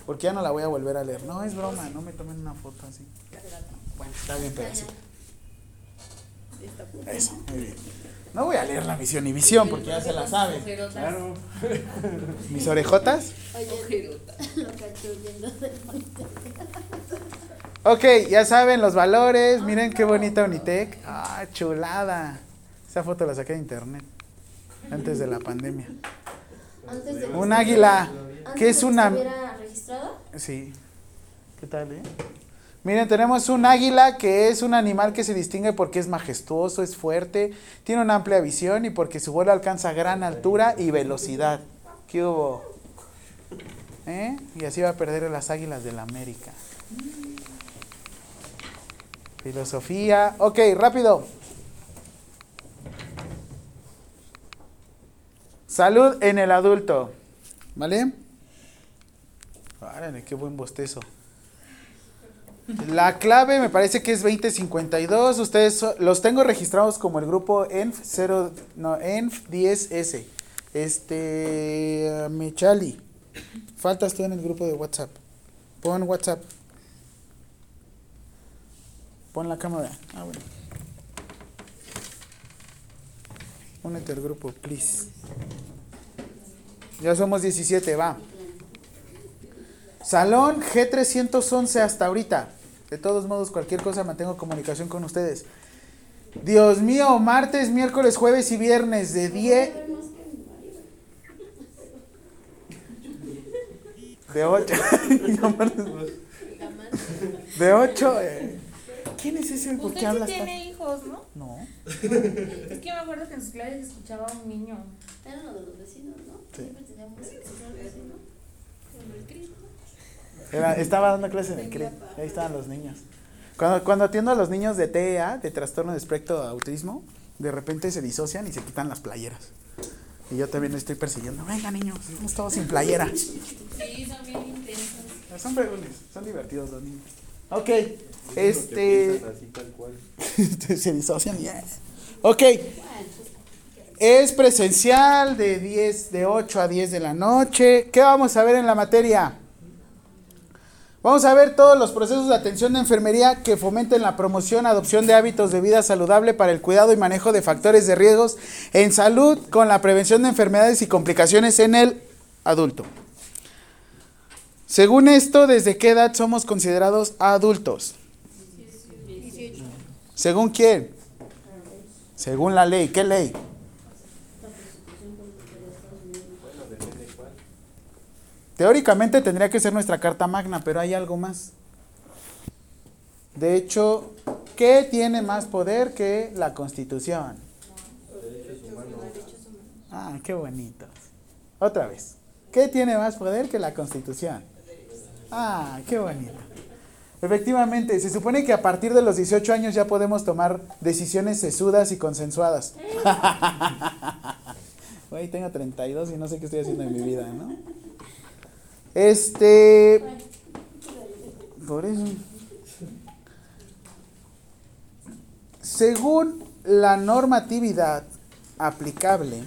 Porque ya no la voy a volver a leer. No, es broma, no me tomen una foto así. Bueno, está bien, pero sí. Eso, muy bien. No voy a leer la misión y visión porque ya se la saben. Claro. Mis orejotas. Ok, ya saben los valores. Miren qué bonita Unitec. Ah, chulada. Esa foto la saqué de internet. Antes de la pandemia. Antes de Un águila. ¿Qué es que una? estuviera registrada. Sí. ¿Qué tal, eh? Miren, tenemos un águila que es un animal que se distingue porque es majestuoso, es fuerte, tiene una amplia visión y porque su vuelo alcanza gran altura y velocidad. ¿Qué hubo? ¿Eh? Y así va a perder las águilas de la América. Filosofía. Ok, rápido. Salud en el adulto. ¿Vale? Árale, qué buen bostezo. La clave me parece que es 2052. Ustedes los tengo registrados como el grupo ENF 0 no ENF 10S. Este Mechali. Faltas tú en el grupo de WhatsApp. Pon WhatsApp. Pon la cámara. Ah, bueno. Únete al grupo, please. Ya somos 17, va. Salón G311 hasta ahorita. De todos modos, cualquier cosa mantengo comunicación con ustedes. Dios mío, martes, miércoles, jueves y viernes de 10. De 8. de 8. ¿Quién es ese? ¿Por qué Usted sí hablas tiene hijos, ¿no? No. Es que me acuerdo que en sus clases escuchaba a un niño. Era uno de los vecinos, ¿no? Sí. Siempre teníamos que escuchar al vecino. Era- estaba dando clases en el CRE. Ahí estaban los niños. Cuando, cuando atiendo a los niños de TEA, de trastorno de espectro de autismo, de repente se disocian y se quitan las playeras. Y yo también estoy persiguiendo. Venga, niños, estamos todos sin playera. Sí, son bien intensos. Son fregones, son divertidos los niños. Ok, este. Así tal cual. se disocian y. Ok. Es presencial de 10, de 8 a 10 de la noche. ¿Qué vamos a ver en la materia? Vamos a ver todos los procesos de atención de enfermería que fomenten la promoción, adopción de hábitos de vida saludable para el cuidado y manejo de factores de riesgos en salud con la prevención de enfermedades y complicaciones en el adulto. Según esto, ¿desde qué edad somos considerados adultos? ¿Según quién? Según la ley. ¿Qué ley? Teóricamente tendría que ser nuestra carta magna, pero hay algo más. De hecho, ¿qué tiene más poder que la Constitución? Ah, qué bonito. Otra vez. ¿Qué tiene más poder que la Constitución? Ah, qué bonito. Efectivamente, se supone que a partir de los 18 años ya podemos tomar decisiones sesudas y consensuadas. Güey, tengo 32 y no sé qué estoy haciendo en mi vida, ¿no? Este. Por eso. Según la normatividad aplicable,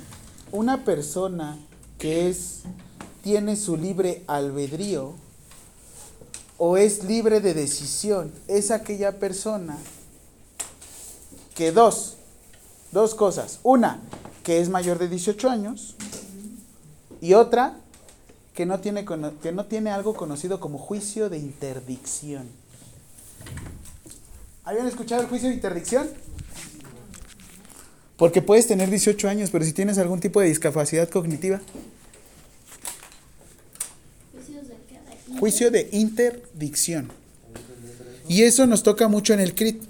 una persona que es tiene su libre albedrío o es libre de decisión es aquella persona que dos, dos cosas. Una, que es mayor de 18 años y otra, que no tiene, que no tiene algo conocido como juicio de interdicción. ¿Habían escuchado el juicio de interdicción? Porque puedes tener 18 años, pero si tienes algún tipo de discapacidad cognitiva. Juicio de interdicción. Y eso nos toca mucho en el CRIT.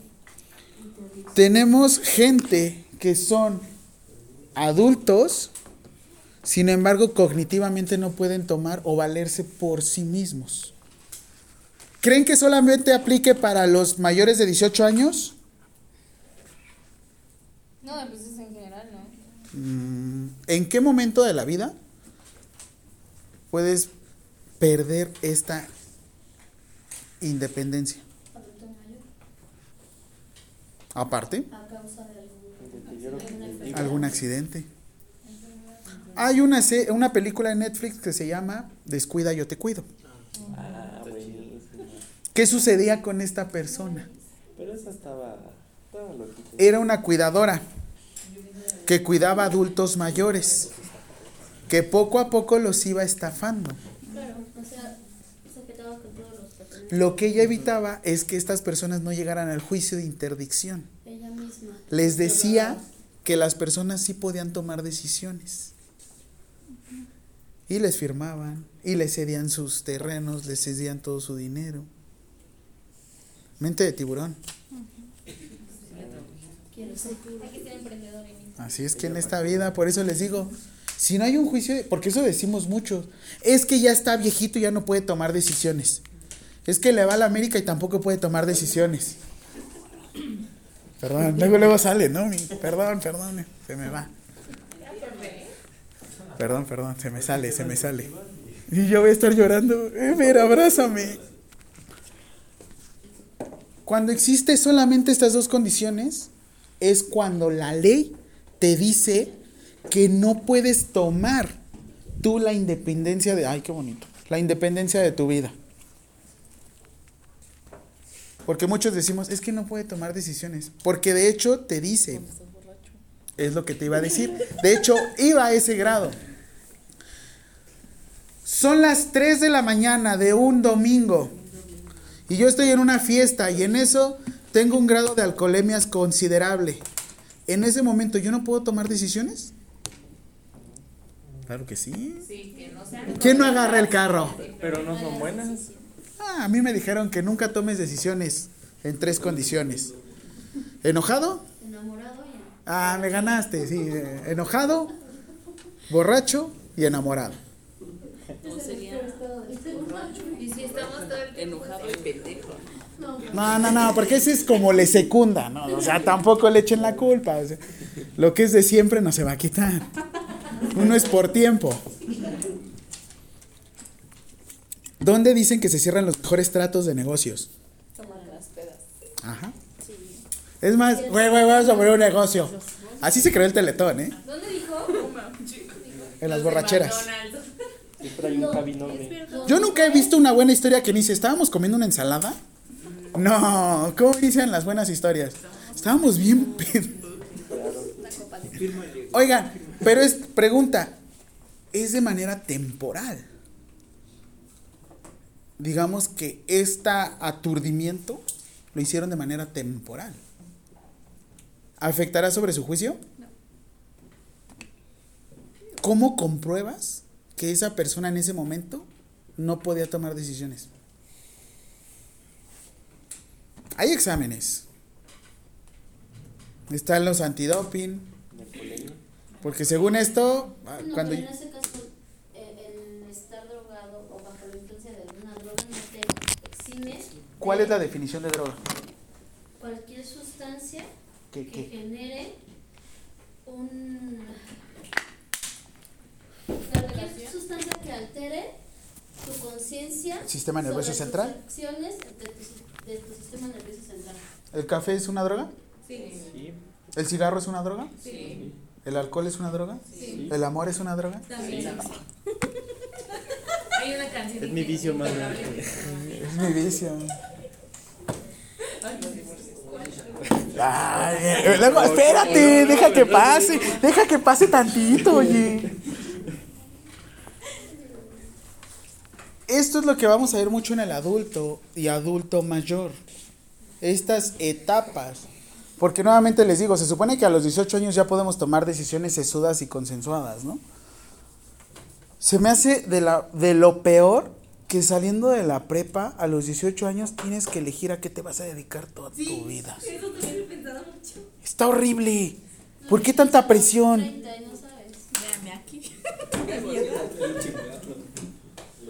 Tenemos gente que son adultos, sin embargo, cognitivamente no pueden tomar o valerse por sí mismos. ¿Creen que solamente aplique para los mayores de 18 años? No, pues es en general, ¿no? Mm, ¿En qué momento de la vida puedes perder esta independencia? Aparte, A causa de algún algún accidente. Hay una, se- una película en Netflix que se llama Descuida, yo te cuido. Ah, buenísimo. ¿Qué sucedía con esta persona? Pero esa estaba, estaba loquita. Era una cuidadora que cuidaba adultos mayores, que poco a poco los iba estafando. Claro, o sea, se quedaba con todos los papeles. Lo que ella evitaba es que estas personas no llegaran al juicio de interdicción. Ella misma. Les decía que las personas sí podían tomar decisiones. Y les firmaban, y les cedían sus terrenos, les cedían todo su dinero. Mente de tiburón. Así es que en esta vida, por eso les digo, si no hay un juicio, porque eso decimos muchos, es que ya está viejito y ya no puede tomar decisiones. Es que le va a la América y tampoco puede tomar decisiones. Perdón, luego luego sale, ¿no? Mi- perdón, perdón, se me va. Perdón, perdón, se me sale, se me sale. Y yo voy a estar llorando. Eh, mira, abrázame. Cuando existe solamente estas dos condiciones, es cuando la ley te dice que no puedes tomar tú la independencia de, ay, qué bonito, la independencia de tu vida. Porque muchos decimos, es que no puede tomar decisiones. Porque de hecho te dice, es lo que te iba a decir. De hecho, iba a ese grado. Son las 3 de la mañana de un domingo. Y yo estoy en una fiesta y en eso tengo un grado de alcoholemias considerable. En ese momento, ¿yo no puedo tomar decisiones? Claro que sí. Sí, que no sean. ¿Quién no agarra el carro? Pero no son buenas. Ah, a mí me dijeron que nunca tomes decisiones en tres condiciones. ¿Enojado? Ah, me ganaste, sí. eh, Enojado, borracho y enamorado. No sería Y si estamos todo el enojado y pendejo. No, no, no, porque ese es como le secunda, ¿no? O sea, tampoco le echen la culpa. o sea, lo que es de siempre no se va a quitar. Uno es por tiempo. ¿Dónde dicen que se cierran los mejores tratos de negocios? Toman las pedas. Ajá. Es más, güey, güey, vamos a poner un negocio. Así se creó el teletón, ¿eh? ¿Dónde dijo? En las borracheras. Siempre hay un cabinón. Yo nunca he visto una buena historia que ni dice, ¿estábamos comiendo una ensalada? No, ¿cómo dicen las buenas historias? Estábamos bien. Oigan, pero es pregunta, es de manera temporal. Digamos que este aturdimiento lo hicieron de manera temporal. ¿Afectará sobre su juicio? ¿Cómo compruebas que esa persona en ese momento no podía tomar decisiones. Hay exámenes. Están los antidoping. Porque según esto, ah, No, cuando pero en ese caso, eh, el estar drogado o bajo la influencia de alguna droga no te exime ¿cuál es la definición de droga? cualquier sustancia ¿Qué, que qué? genere un cualquier sustancia que altere tu conciencia ¿Sistema nervioso sobre central? tus acciones de tu, de tu sistema nervioso central ¿El café es una droga? Sí. ¿El cigarro es una droga? Sí. ¿El alcohol es una droga? Sí. ¿El amor es una droga? También. Hay una canción. Es mi vicio más grande. Es mi vicio. Ay, luego, espérate, deja que pase, deja que pase tantito, oye. Esto es lo que vamos a ver mucho en el adulto y adulto mayor. Estas etapas. Porque nuevamente les digo, se supone que a los 18 años ya podemos tomar decisiones sesudas y consensuadas, ¿no? Se me hace de, la, de lo peor que saliendo de la prepa a los 18 años tienes que elegir a qué te vas a dedicar toda tu vida. Eso también he pensado mucho. Está horrible. ¿Por qué tanta presión? Aquí.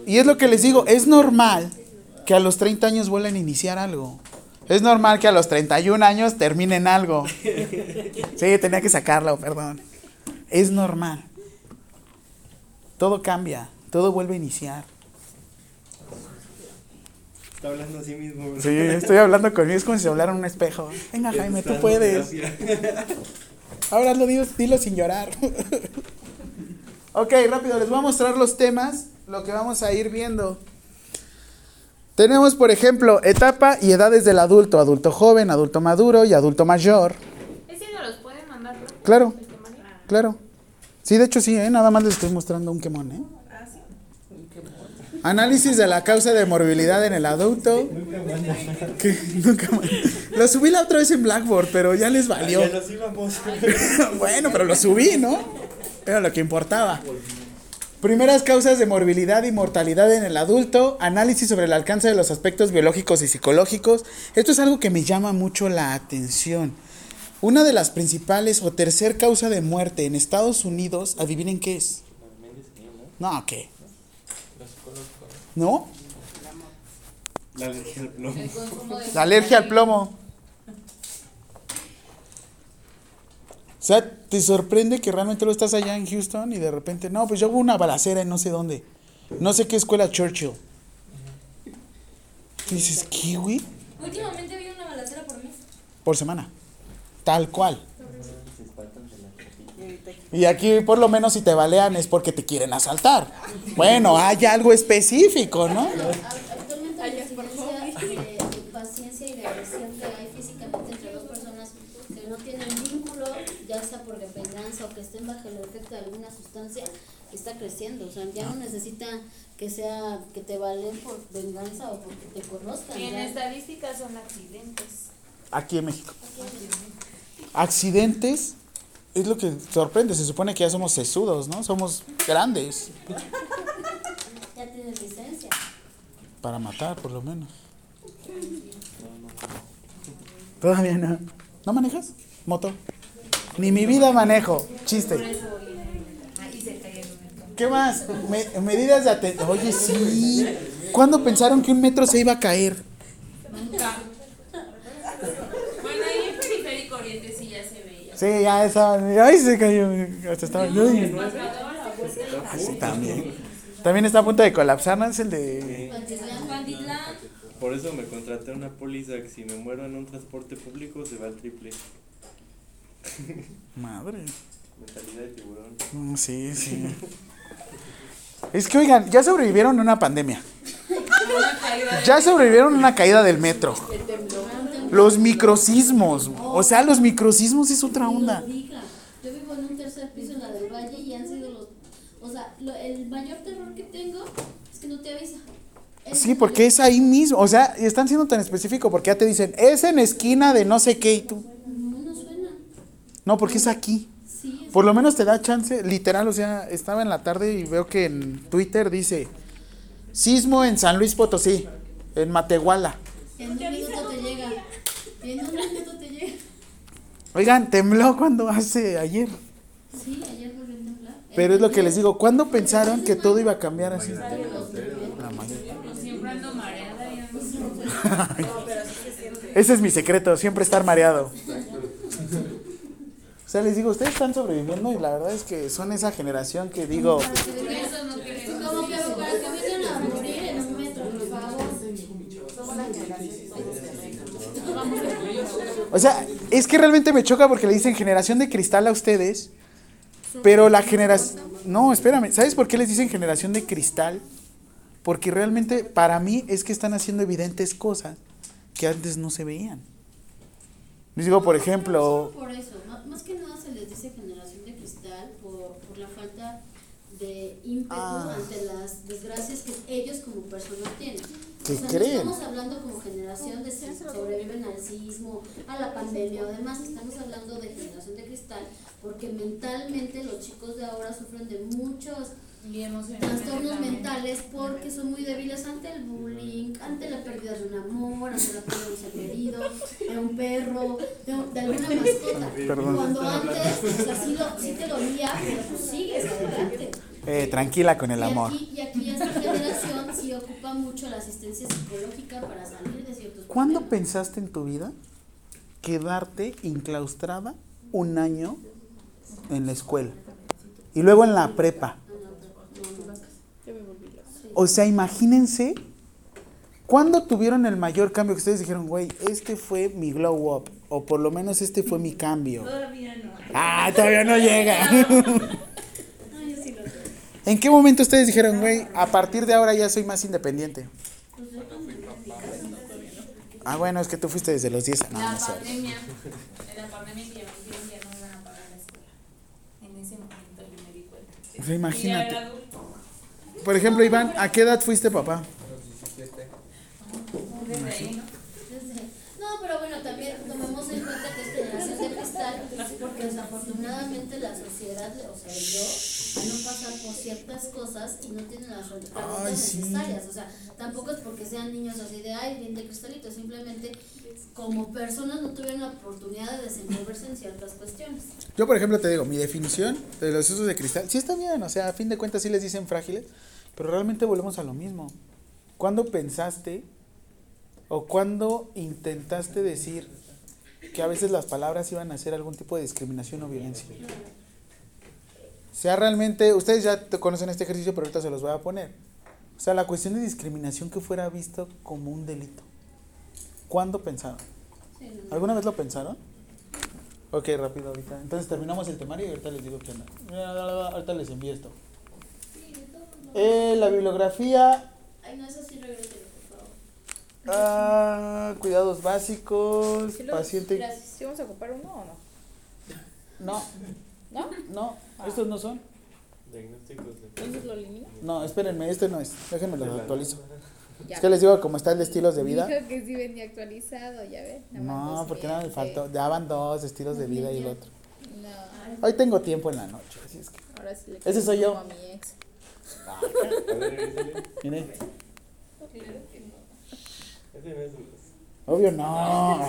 Y es lo que les digo, es normal que a los 30 años vuelvan a iniciar algo. Es normal que a los 31 años terminen algo. Sí, tenía que sacarlo, perdón. Es normal. Todo cambia, todo vuelve a iniciar. Está hablando a sí mismo. ¿verdad? Sí, estoy hablando conmigo, es como si hablara en un espejo. Venga, Jaime, tú puedes. Ahora lo digo, dilo sin llorar. ok, rápido, les voy a mostrar los temas, lo que vamos a ir viendo. Tenemos, por ejemplo, etapa y edades del adulto, adulto joven, adulto maduro y adulto mayor. Ese no los pueden mandar, ¿no? Claro, claro. Sí, de hecho sí, ¿eh? nada más les estoy mostrando un quemón. ¿eh? Análisis de la causa de morbilidad en el adulto. Nunca más. Lo subí la otra vez en Blackboard, pero ya les valió. Ya nos íbamos. bueno, pero lo subí, ¿no? Era lo que importaba. Primeras causas de morbilidad y mortalidad en el adulto, análisis sobre el alcance de los aspectos biológicos y psicológicos. Esto es algo que me llama mucho la atención. Una de las principales o tercer causa de muerte en Estados Unidos, adivinen qué es. No, ¿qué? ¿No? La alergia al plomo. La alergia al plomo. O sea, te sorprende que realmente lo estás allá en Houston y de repente, no, pues yo hubo una balacera en no sé dónde. No sé qué escuela Churchill. Y dices, ¿qué, güey? Últimamente había una balacera por mes. Por semana. Tal cual. Y aquí por lo menos si te balean es porque te quieren asaltar. Bueno, hay algo específico, ¿no? Actualmente la diferencia de, de paciencia y de agresión que hay físicamente entre dos personas que no tienen vínculo, ya sea por venganza o que estén bajo el efecto de alguna sustancia, está creciendo. O sea, ya no necesita que sea que te valen por venganza o porque te conozcan. Y en estadísticas son accidentes. Aquí en México. Accidentes es lo que sorprende. Se supone que ya somos sesudos, ¿no? Somos grandes. Ya tienes licencia. Para matar, por lo menos. Todavía no. ¿No manejas? Moto. Ni mi vida manejo. Chiste. ¿Qué más? Me- medidas de atención. Oye, sí. ¿Cuándo pensaron que un metro se iba a caer? Nunca. Bueno, ahí en Periférico Oriente sí ya se veía. Sí, ya estaba. Ay, se cayó. Hasta estaba. No, Ay. es más, daba la vuelta y- Sí, también. También está a punto de colapsar, ¿no? Es el de. Por eso me contraté una póliza que si me muero en un transporte público se va al triple. Madre. Mentalidad de tiburón. Mm, Sí, sí. Es que, oigan, ya sobrevivieron a una pandemia. Ya sobrevivieron a una caída del metro. Los microsismos. O sea, los microsismos es otra onda. Yo vivo en un tercer piso en la del Valle y han sido los. O sea, lo- el mayor terror que tengo es que no te avisa. Es Sí, porque es ahí mismo. O sea, están siendo tan específico porque ya te dicen, es en esquina de no sé qué y tú. No, no suena. No, porque es aquí. Sí, es- Por lo menos te da chance, literal, o sea, estaba en la tarde y veo que en Twitter dice, Sismo en San Luis Potosí, en Matehuala. En un minuto te llega. En un minuto te llega. Oigan, tembló cuando hace ayer. Sí, ayer volvió a temblar. Pero es lo que les digo, ¿cuándo pensaron que todo iba a cambiar así? Pues siempre ando mareada y ando sin- Ese es mi secreto, siempre estar mareado. O sea, les digo, ustedes están sobreviviendo y la verdad es que son esa generación que digo, Eso no quiere decir Como que para que vengan a morir en un metro, por favor. O sea, es que realmente me choca porque le dicen generación de cristal a ustedes, pero la generación... No, espérame, ¿sabes por qué les dicen generación de cristal? Porque realmente para mí es que están haciendo evidentes cosas que antes no se veían. Les digo, por ejemplo, Por eso, más que nada se les dice generación de cristal por, por la falta de ímpetu Ah. ante las desgracias que ellos como personas tienen. ¿Qué o sea, creen? no estamos hablando como generación de si sobreviven al sismo, a la pandemia o demás, estamos hablando de generación de cristal porque mentalmente los chicos de ahora sufren de muchos trastornos mentales porque son muy débiles ante el bullying, ante la pérdida de un amor, ante la pérdida de un ser querido, de un perro, de, de alguna mascota. Perdón. Cuando antes, o sea, sí, lo, sí te dolía, pero pues sigues adelante. Eh, tranquila con el y amor. Aquí, y aquí esta generación sí ocupa mucho la asistencia psicológica para salir de ciertos ¿Cuándo problemas. pensaste en tu vida quedarte inclaustrada un año en la escuela? Y luego en la prepa. O sea, imagínense, ¿cuándo tuvieron el mayor cambio que ustedes dijeron, güey, este fue mi glow up? O por lo menos este fue mi cambio. Todavía no. Ah, todavía no llega. Ah, yo sí lo sé. ¿En qué momento ustedes dijeron, güey, a partir de ahora ya soy más independiente? Ah, bueno, es que tú fuiste desde los 10. No, La no pandemia, en la pandemia que ya me dijeron que ya no iban a pagar la escuela. En ese momento yo me di cuenta. O sea, imagínate. Por ejemplo, Iván, ¿a qué edad fuiste papá? Desde ahí, ¿no? No, pero bueno, también tomemos en cuenta que es generación de cristal, porque desafortunadamente la sociedad, o sea, yo, no pasar por ciertas cosas y no tienen las herramientas sí. necesarias, o sea, tampoco es porque sean niños así de, ay, bien de cristalito, simplemente como personas no tuvieron la oportunidad de desenvolverse en ciertas cuestiones. Yo, por ejemplo, te digo, mi definición de los usos de cristal, sí está bien, o sea, a fin de cuentas sí les dicen frágiles, pero realmente volvemos a lo mismo. ¿Cuándo pensaste o cuándo intentaste decir que a veces las palabras iban a ser algún tipo de discriminación o violencia? Sea realmente, ustedes ya te conocen este ejercicio, pero ahorita se los voy a poner. O sea, la cuestión de discriminación que fuera visto como un delito. ¿Cuándo pensaron? ¿Alguna vez lo pensaron? Ok, rápido ahorita. Entonces terminamos el temario y ahorita les digo qué onda. Ahorita les envío esto. Eh, la bibliografía, Ay, no, eso sí, por favor. ah, cuidados básicos, ¿Sí los- paciente... ¿Sí vamos a ocupar uno o no? No, ¿No? no, estos no son. Entonces lo elimino. No, espérenme, este no es. Déjenme lo actualizo. Ya. Es que les digo cómo está el de estilos de vida. Dijo que sí venía actualizado, ya ves. No, porque nada me faltó. Daban dos estilos de vida y el otro. No, Hoy tengo tiempo en la noche, así es que... ahora sí le Ese soy yo. como a mi ex. Mire. Obvio no.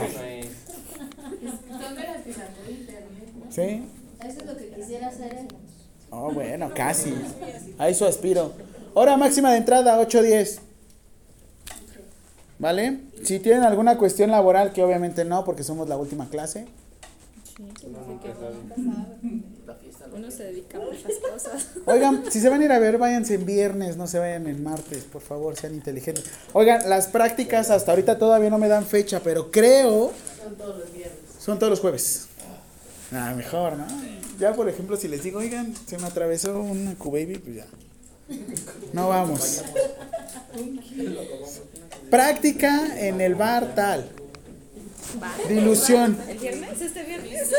Son de las que sacó de internet, ¿no? ¿Sí? Eso es lo que quisiera hacer. Oh, bueno, casi. A eso aspiro. Hora máxima de entrada, 8.10. ¿Vale? Si tienen alguna cuestión laboral, que obviamente no, porque somos la última clase. Uno se dedica a muchas cosas. Oigan, si se van a ir a ver, váyanse en viernes, no se vayan en martes, por favor, sean inteligentes. Oigan, las prácticas hasta ahorita todavía no me dan fecha, pero creo... Son todos los viernes. Son todos los jueves. Ah, mejor, ¿no? Ya, por ejemplo, si les digo, oigan, se me atravesó una Q-Baby, pues ya. No vamos. Práctica en el bar tal. Dilución. ¿El viernes? ¿Este viernes?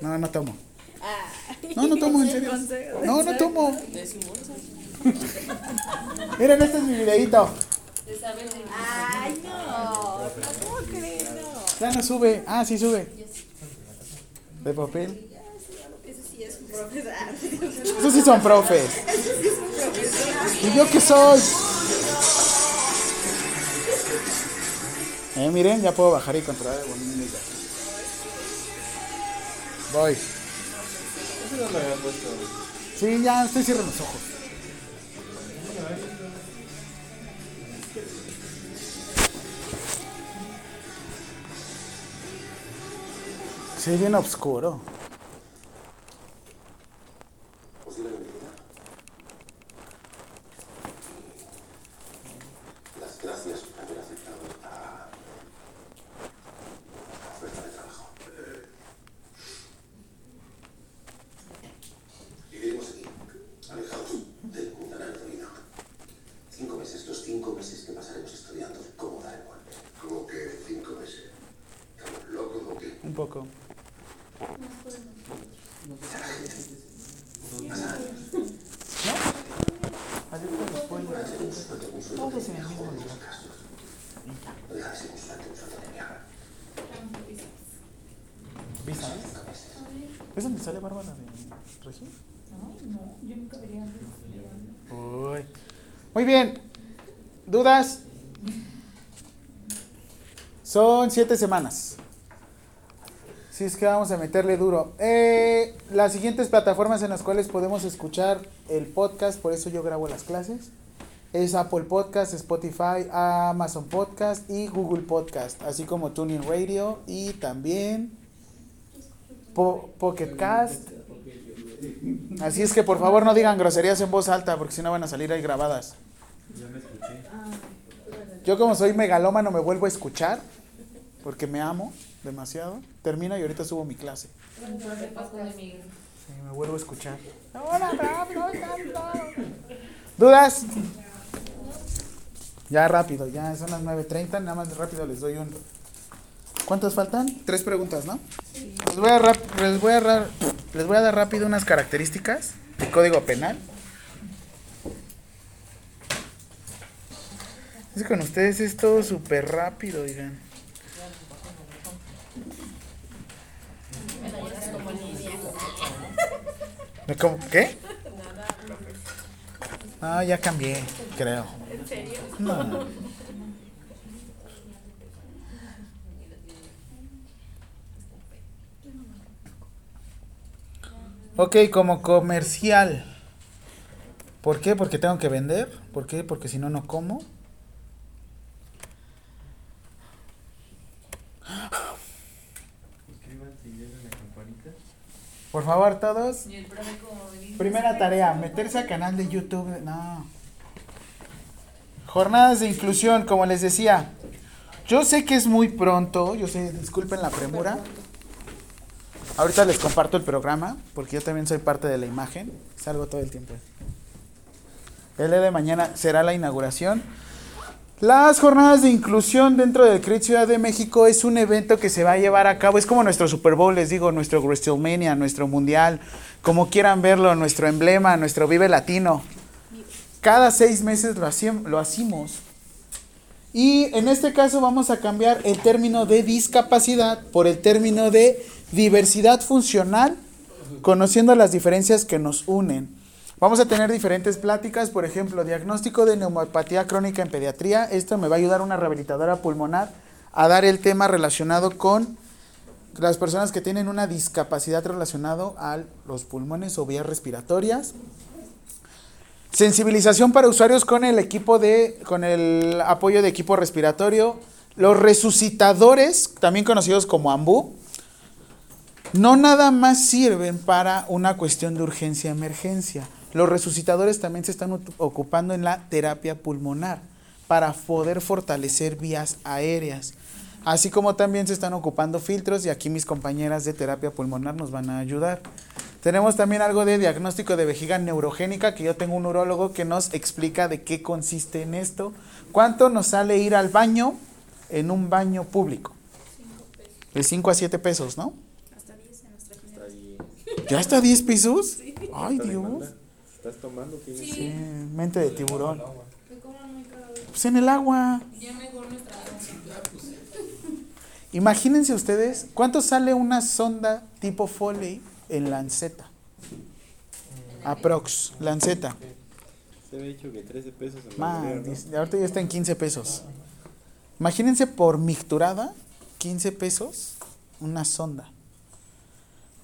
No, no tomo. No, no tomo, en serio. No, no tomo. Miren, este es mi videito. Ay, no. ¿cómo crees? No. Ya no sube. Ah, sí sube. De papel. Eso sí es profes. Esos sí son profes. ¿Y yo qué soy? Eh, miren, ya puedo bajar y controlar el volumen del. Voy. Eso no lo había puesto. Sí, ya estoy cerrando los ojos. Sí, bien oscuro. Las gracias por haber aceptado esta oferta de trabajo. Viviremos aquí, alejados del mundanal ruido. Cinco meses, los cinco meses que pasaremos estudiando cómo dar el golpe. ¿Cómo que cinco meses? ¿Estamos locos o qué? Un poco. Todos en el mismo lugar. No deja de ser un sueldo, un sueldo de mierda. ¿Visa? ¿Es donde sale Bárbara de Regil? No, yo nunca vería Uy. Muy bien. ¿Dudas? Son siete semanas. Si es que vamos a meterle duro. Eh, las siguientes plataformas en las cuales podemos escuchar el podcast, por eso yo grabo las clases, es Apple Podcast, Spotify, Amazon Podcast y Google Podcast, así como Tuning Radio y también Po- Pocket Cast. Así es que por favor no digan groserías en voz alta porque si no van a salir ahí grabadas. Ya me escuché. Yo como soy megalómano me vuelvo a escuchar porque me amo demasiado. Termino y ahorita subo mi clase. Sí, me vuelvo a escuchar. ¿Dudas? Ya rápido, ya son las 9.30, nada más rápido les doy un... ¿Cuántas faltan? Tres preguntas, ¿no? Les voy a, rap- les voy a, les voy a dar rápido unas características del Código Penal. Con ustedes es todo súper rápido, digan. ¿Me com- ¿Qué? Ah, ya cambié, creo. ¿En serio? No. Ok, como comercial. ¿Por qué? Porque tengo que vender. ¿Por qué? Porque si no, no como. Suscríbanse y denle la campanita. Por favor, todos. Y el profe como dice, Primera tarea, meterse al canal de YouTube. No. Jornadas de inclusión, como les decía. Yo sé que es muy pronto, yo sé, disculpen la premura. Ahorita les comparto el programa, porque yo también soy parte de la imagen. Salgo todo el tiempo. El día de mañana será la inauguración. Las jornadas de inclusión dentro del CRIT Ciudad de México es un evento que se va a llevar a cabo. Es como nuestro Super Bowl, les digo, nuestro WrestleMania, nuestro Mundial, como quieran verlo, nuestro emblema, nuestro Vive Latino. Cada seis meses lo, lo hacemos. Y en este caso vamos a cambiar el término de discapacidad por el término de diversidad funcional, conociendo las diferencias que nos unen. Vamos a tener diferentes pláticas, por ejemplo, diagnóstico de neumopatía crónica en pediatría. Esto me va a ayudar una rehabilitadora pulmonar a dar el tema relacionado con las personas que tienen una discapacidad relacionado a los pulmones o vías respiratorias. Sensibilización para usuarios con el equipo de, con el apoyo de equipo respiratorio. Los resucitadores, también conocidos como AMBU, no nada más sirven para una cuestión de urgencia-emergencia. Los resucitadores también se están ocupando en la terapia pulmonar para poder fortalecer vías aéreas. Así como también se están ocupando filtros y aquí mis compañeras de terapia pulmonar nos van a ayudar. Tenemos también algo de diagnóstico de vejiga neurogénica, que yo tengo un urólogo que nos explica de qué consiste en esto. ¿Cuánto nos sale ir al baño en un baño público? De 5 a 7 pesos, ¿no? Hasta 10 en nuestra. ¿Ya está 10 pesos? Sí. Ay, Dios. ¿Estás tomando? ¿Tienes? Sí, mente de tiburón. Pues en el agua. Ya mejor nuestra Imagínense ustedes, ¿cuánto sale una sonda tipo Foley en Lanceta? Aprox, lanceta. Se había dicho que 13 pesos en Man, ahorita ya está en 15 pesos. Imagínense por micturada, 15 pesos, una sonda.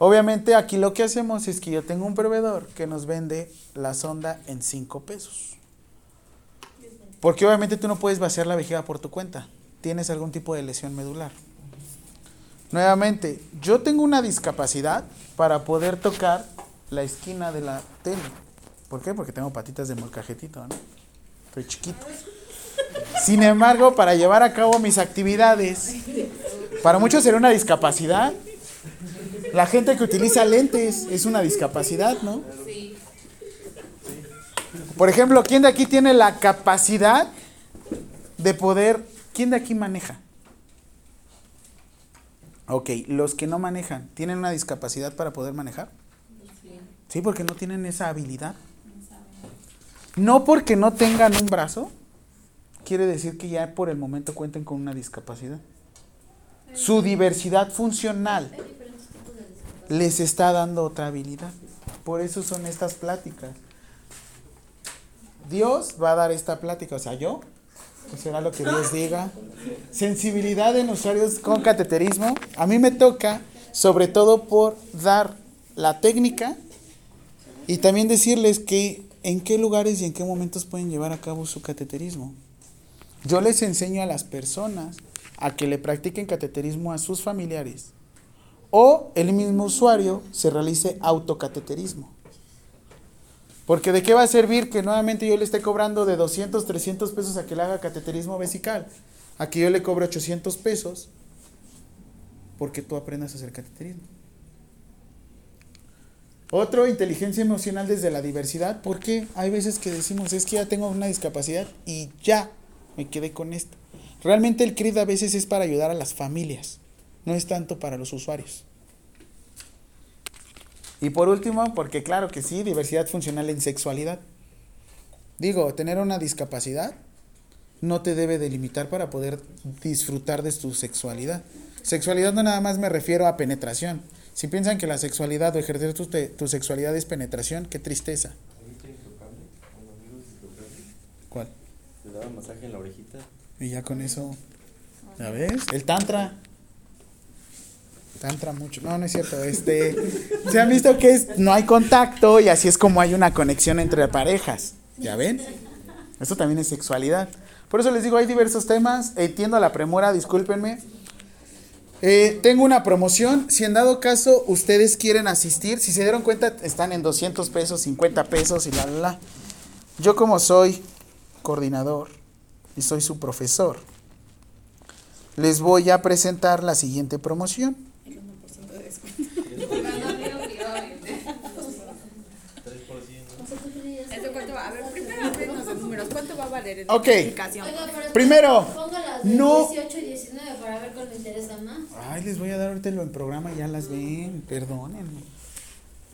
Obviamente aquí lo que hacemos es que yo tengo un proveedor que nos vende la sonda en 5 pesos. Porque obviamente tú no puedes vaciar la vejiga por tu cuenta. Tienes algún tipo de lesión medular. Nuevamente, yo tengo una discapacidad para poder tocar la esquina de la tele. ¿Por qué? Porque tengo patitas de molcajetito, ¿no? Estoy chiquito. Sin embargo, para llevar a cabo mis actividades, para muchos será una discapacidad. La gente que utiliza lentes es una discapacidad, ¿no? Sí. Por ejemplo, ¿quién de aquí tiene la capacidad de poder... ¿Quién de aquí maneja? Ok, los que no manejan, ¿tienen una discapacidad para poder manejar? Sí, porque no tienen esa habilidad. No porque no tengan un brazo, quiere decir que ya por el momento cuenten con una discapacidad. Su diversidad funcional les está dando otra habilidad. Por eso son estas pláticas. Dios va a dar esta plática, o sea, yo, pues será lo que Dios diga. Sensibilidad en usuarios con cateterismo. A mí me toca, sobre todo por dar la técnica y también decirles que en qué lugares y en qué momentos pueden llevar a cabo su cateterismo. Yo les enseño a las personas a que le practiquen cateterismo a sus familiares o el mismo usuario se realice autocateterismo. Porque de qué va a servir que nuevamente yo le esté cobrando de 200, 300 pesos a que le haga cateterismo vesical, a que yo le cobre 800 pesos porque tú aprendas a hacer cateterismo. Otro, inteligencia emocional desde la diversidad, porque hay veces que decimos, es que ya tengo una discapacidad y ya me quedé con esto. Realmente el CRID a veces es para ayudar a las familias, no es tanto para los usuarios. Y por último, porque claro que sí, diversidad funcional en sexualidad. Digo, tener una discapacidad no te debe delimitar para poder disfrutar de tu sexualidad. Sexualidad no nada más me refiero a penetración. Si piensan que la sexualidad o ejercer tu, te- tu sexualidad es penetración, qué tristeza. ¿Cuál? Le daba masaje en la orejita. Y ya con eso, ¿ya ves? El tantra. Tantra mucho. No, no es cierto. Este, se han visto que no hay contacto y así es como hay una conexión entre parejas. ¿Ya ven? Esto también es sexualidad. Por eso les digo, hay diversos temas. Entiendo la premura, discúlpenme. Eh, tengo una promoción. Si en dado caso ustedes quieren asistir, si se dieron cuenta, están en 200 pesos, 50 pesos y la, la, la. Yo como soy coordinador y soy su profesor, les voy a presentar la siguiente promoción. ¿Eso cuánto va? A ver, primero aprendan los números. ¿Cuánto va a valer en Ok. aplicación? Oiga, pero Primero, Ponga las de no- 18 y 19 para ver cuál le interesa más. Ay, les voy a dar ahorita en programa, ya las ven, perdónenme.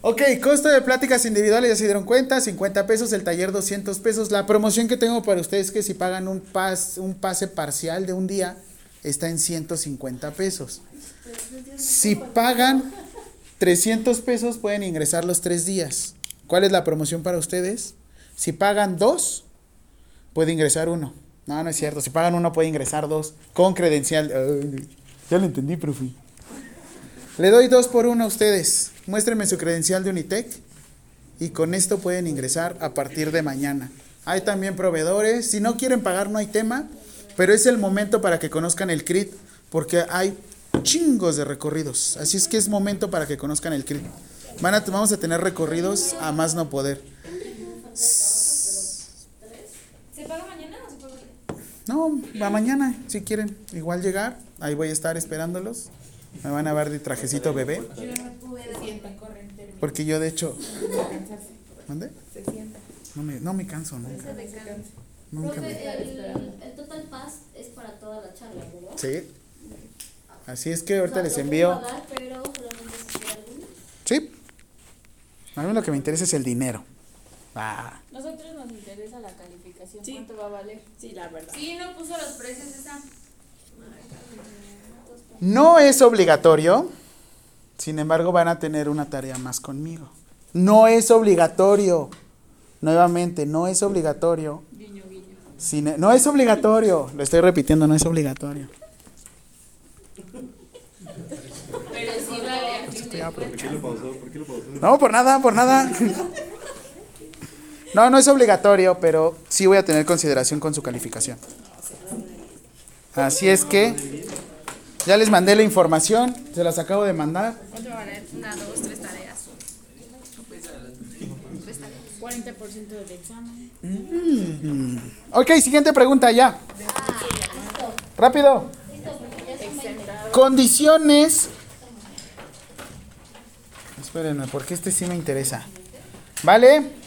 Ok, costo de pláticas individuales, ya se dieron cuenta, 50 pesos, el taller 200 pesos. La promoción que tengo para ustedes es que si pagan un, pas, un pase parcial de un día, está en 150 pesos. Si pagan 300 pesos, pueden ingresar los tres días. ¿Cuál es la promoción para ustedes? Si pagan dos, puede ingresar uno. No, no es cierto. Si pagan uno, puede ingresar dos. Con credencial. Ya lo entendí, profe. Le doy dos por uno a ustedes. Muéstrenme su credencial de Unitec. Y con esto pueden ingresar a partir de mañana. Hay también proveedores. Si no quieren pagar, no hay tema. Pero es el momento para que conozcan el CRIT. Porque hay chingos de recorridos. Así es que es momento para que conozcan el CRIT. Van a, vamos a tener recorridos a más no poder. ¿Se paga mañana o se paga hoy? No, va mañana, si quieren. Igual llegar, ahí voy a estar esperándolos. Me van a ver de trajecito bebé. Porque yo de hecho... ¿Mande? Se sienta. No me, no me canso nunca. Nunca me... El, el Total Pass es para toda la charla, ¿verdad? Sí. Así es que ahorita O sea, les envío... puedo pagar, pero. Sí. A mí lo que me interesa es el dinero. Ah, Nosotros nos interesa la Sí. ¿Cuánto va a valer? Sí, la verdad. Sí, no puso los precios esa. no es obligatorio. Sin embargo, van a tener una tarea más conmigo. No es obligatorio. Nuevamente, no es obligatorio. Guiño, guiño. Si ne- no es obligatorio. Lo estoy repitiendo, no es obligatorio. Pero sí vale ¿Por qué lo pausó? ¿Por qué lo pausó? No, por nada, por nada. No, no es obligatorio, pero sí voy a tener consideración con su calificación. Así es que ya les mandé la información, se las acabo de mandar. Una, dos, tres tareas. Tres tareas. 40% del examen. Mm. Ok, siguiente pregunta ya. Rápido. Condiciones. Espérenme, porque este sí me interesa. ¿Vale?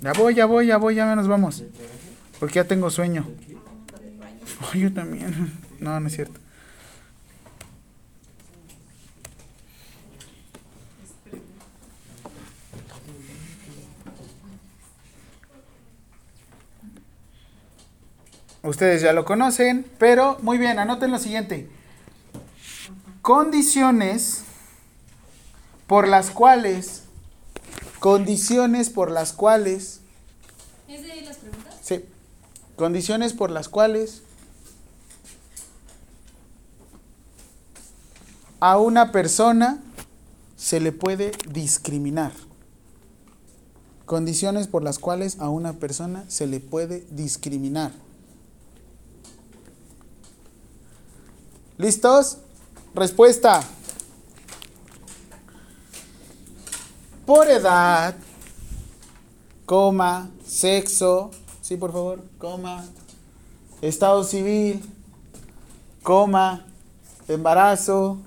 Ya voy, ya voy, ya voy, ya nos vamos. Porque ya tengo sueño. Ay, yo también. No, no es cierto. Ustedes ya lo conocen, pero muy bien, anoten lo siguiente. Condiciones por las cuales, condiciones por las cuales, ¿Es de las preguntas? sí, condiciones por las cuales a una persona se le puede discriminar. Condiciones por las cuales a una persona se le puede discriminar. ¿Listos? Respuesta. Por edad, coma, sexo, sí, por favor, coma, estado civil, coma, embarazo,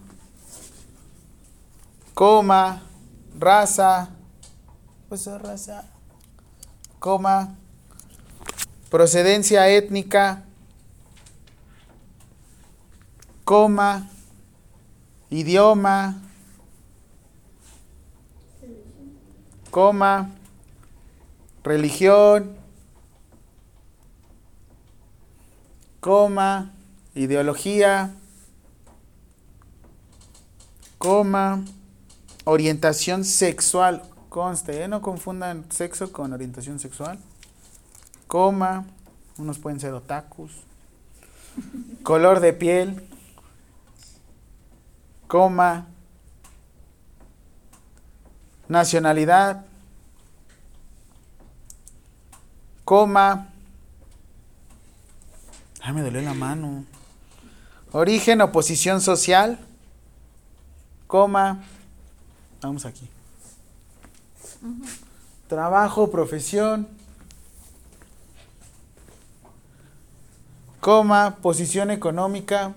coma, raza, pues raza, coma, procedencia étnica, coma, idioma, coma, religión, coma, ideología, coma, orientación sexual. Conste, ¿eh? no confundan sexo con orientación sexual. Coma, unos pueden ser otakus. Color de piel, coma, nacionalidad, coma, ay me dolió la mano, origen o posición social, coma, vamos aquí, trabajo, profesión, coma, posición económica,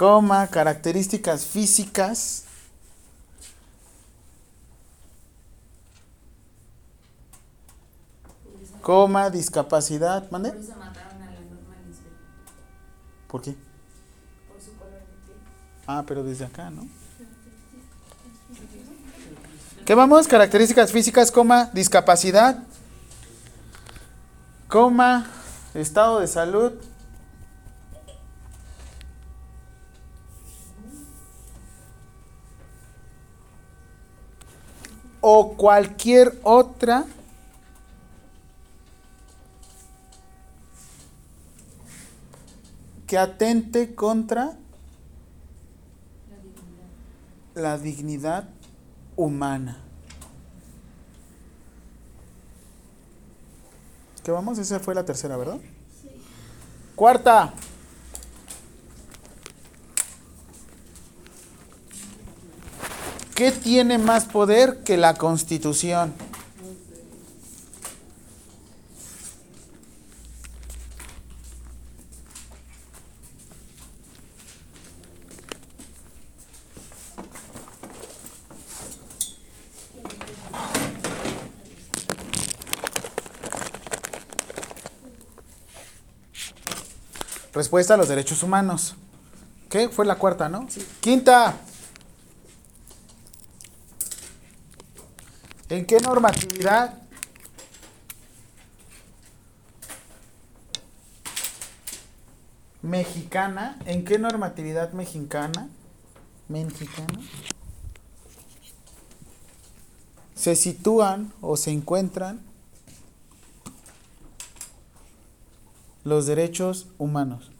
coma, características físicas, coma, discapacidad, ¿mande? Por eso mataron a la Norma ¿Por qué? por su color de piel. Ah, pero desde acá, ¿no? ¿Qué vamos? Características físicas, coma, discapacidad, coma, estado de salud, o cualquier otra que atente contra la dignidad humana. ¿Qué vamos? Esa fue la tercera, ¿verdad? Cuarta. ¿Qué tiene más poder que la Constitución? Respuesta a los derechos humanos. ¿Qué? Fue la cuarta, ¿no? Quinta. ¿En qué normatividad mexicana, en qué normatividad mexicana, mexicana, se sitúan o se encuentran los derechos humanos?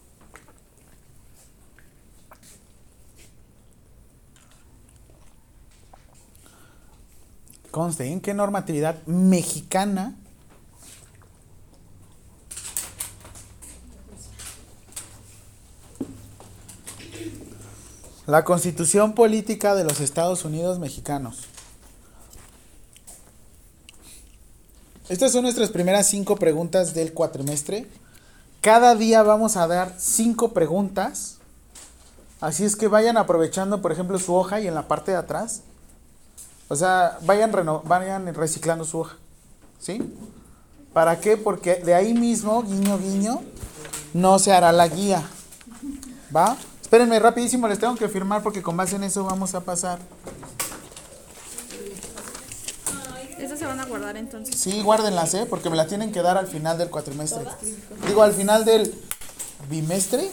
Conste, ¿en qué normatividad mexicana La Constitución Política de los Estados Unidos Mexicanos. Estas son nuestras primeras cinco preguntas del cuatrimestre. Cada día vamos a dar cinco preguntas. Así es que vayan aprovechando, por ejemplo, su hoja y en la parte de atrás. O sea, vayan, reno- vayan reciclando su hoja. ¿Sí? ¿Para qué? Porque de ahí mismo, guiño, guiño, no se hará la guía. ¿Va? Espérenme, rapidísimo, les tengo que firmar porque con base en eso vamos a pasar. Estas se van a guardar entonces. Sí, guárdenlas, ¿eh? Porque me la tienen que dar al final del cuatrimestre. Digo, al final del bimestre.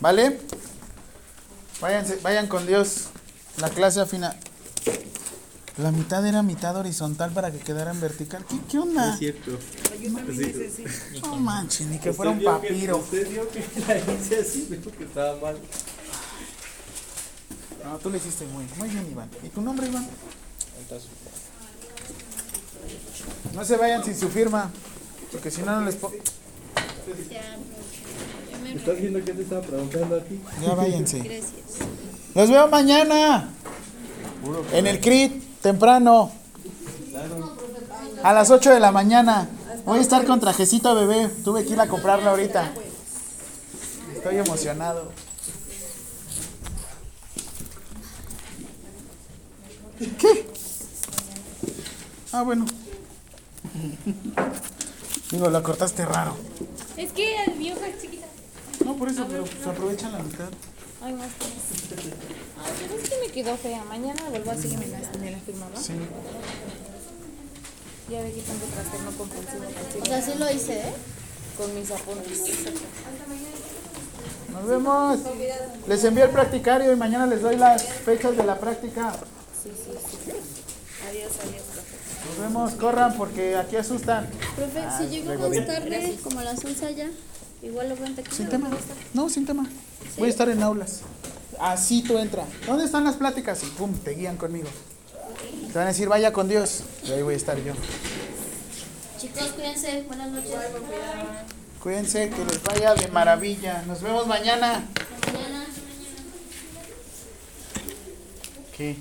¿Vale? Váyanse, vayan con Dios. La clase al final. La mitad era mitad horizontal para que quedara en vertical. ¿Qué, qué onda? Es cierto. Yo también hice así. No manches, ni que fuera un que- papiro. Usted vio que la hice así, dijo que estaba mal. No, tú le hiciste muy, muy bien, Iván. ¿Y tu nombre, Iván? No se vayan sin su firma, porque si no, no les puedo... ¿Estás viendo que te estaba preguntando a ti? Ya váyanse. Gracias. Los veo mañana. En el CRIT, temprano. A las 8 de la mañana. Voy a estar con trajecito bebé. Tuve que ir a comprarlo ahorita. Estoy emocionado. ¿Qué? Ah, bueno. Digo, lo cortaste raro. Es que mi hoja es chiquita. No, por eso, pero pues aprovechan la mitad. Ay, más que Ay, pero es que me quedó fea. Mañana vuelvo así que me la, me la firmaba. Sí. Ya ve que tanto trastorno compulsivo O sea, sí lo hice, ¿eh? Con mis apuntes. Nos vemos. Les envío el practicario y mañana les doy las fechas de la práctica. Sí, sí, sí. Adiós, adiós, profe. Nos vemos, corran porque aquí asustan. Profe, Ah, si llego más tarde, como a las 11 allá, igual lo cuenta aquí. Sin tema. No, sin tema. Voy a estar en aulas. Así tú entra. ¿Dónde están las pláticas? Y pum, te guían conmigo. Te van a decir, vaya con Dios. Y ahí voy a estar yo. Chicos, cuídense. Buenas noches. Cuídense, que les vaya de maravilla. Nos vemos mañana. Mañana. ¿Qué?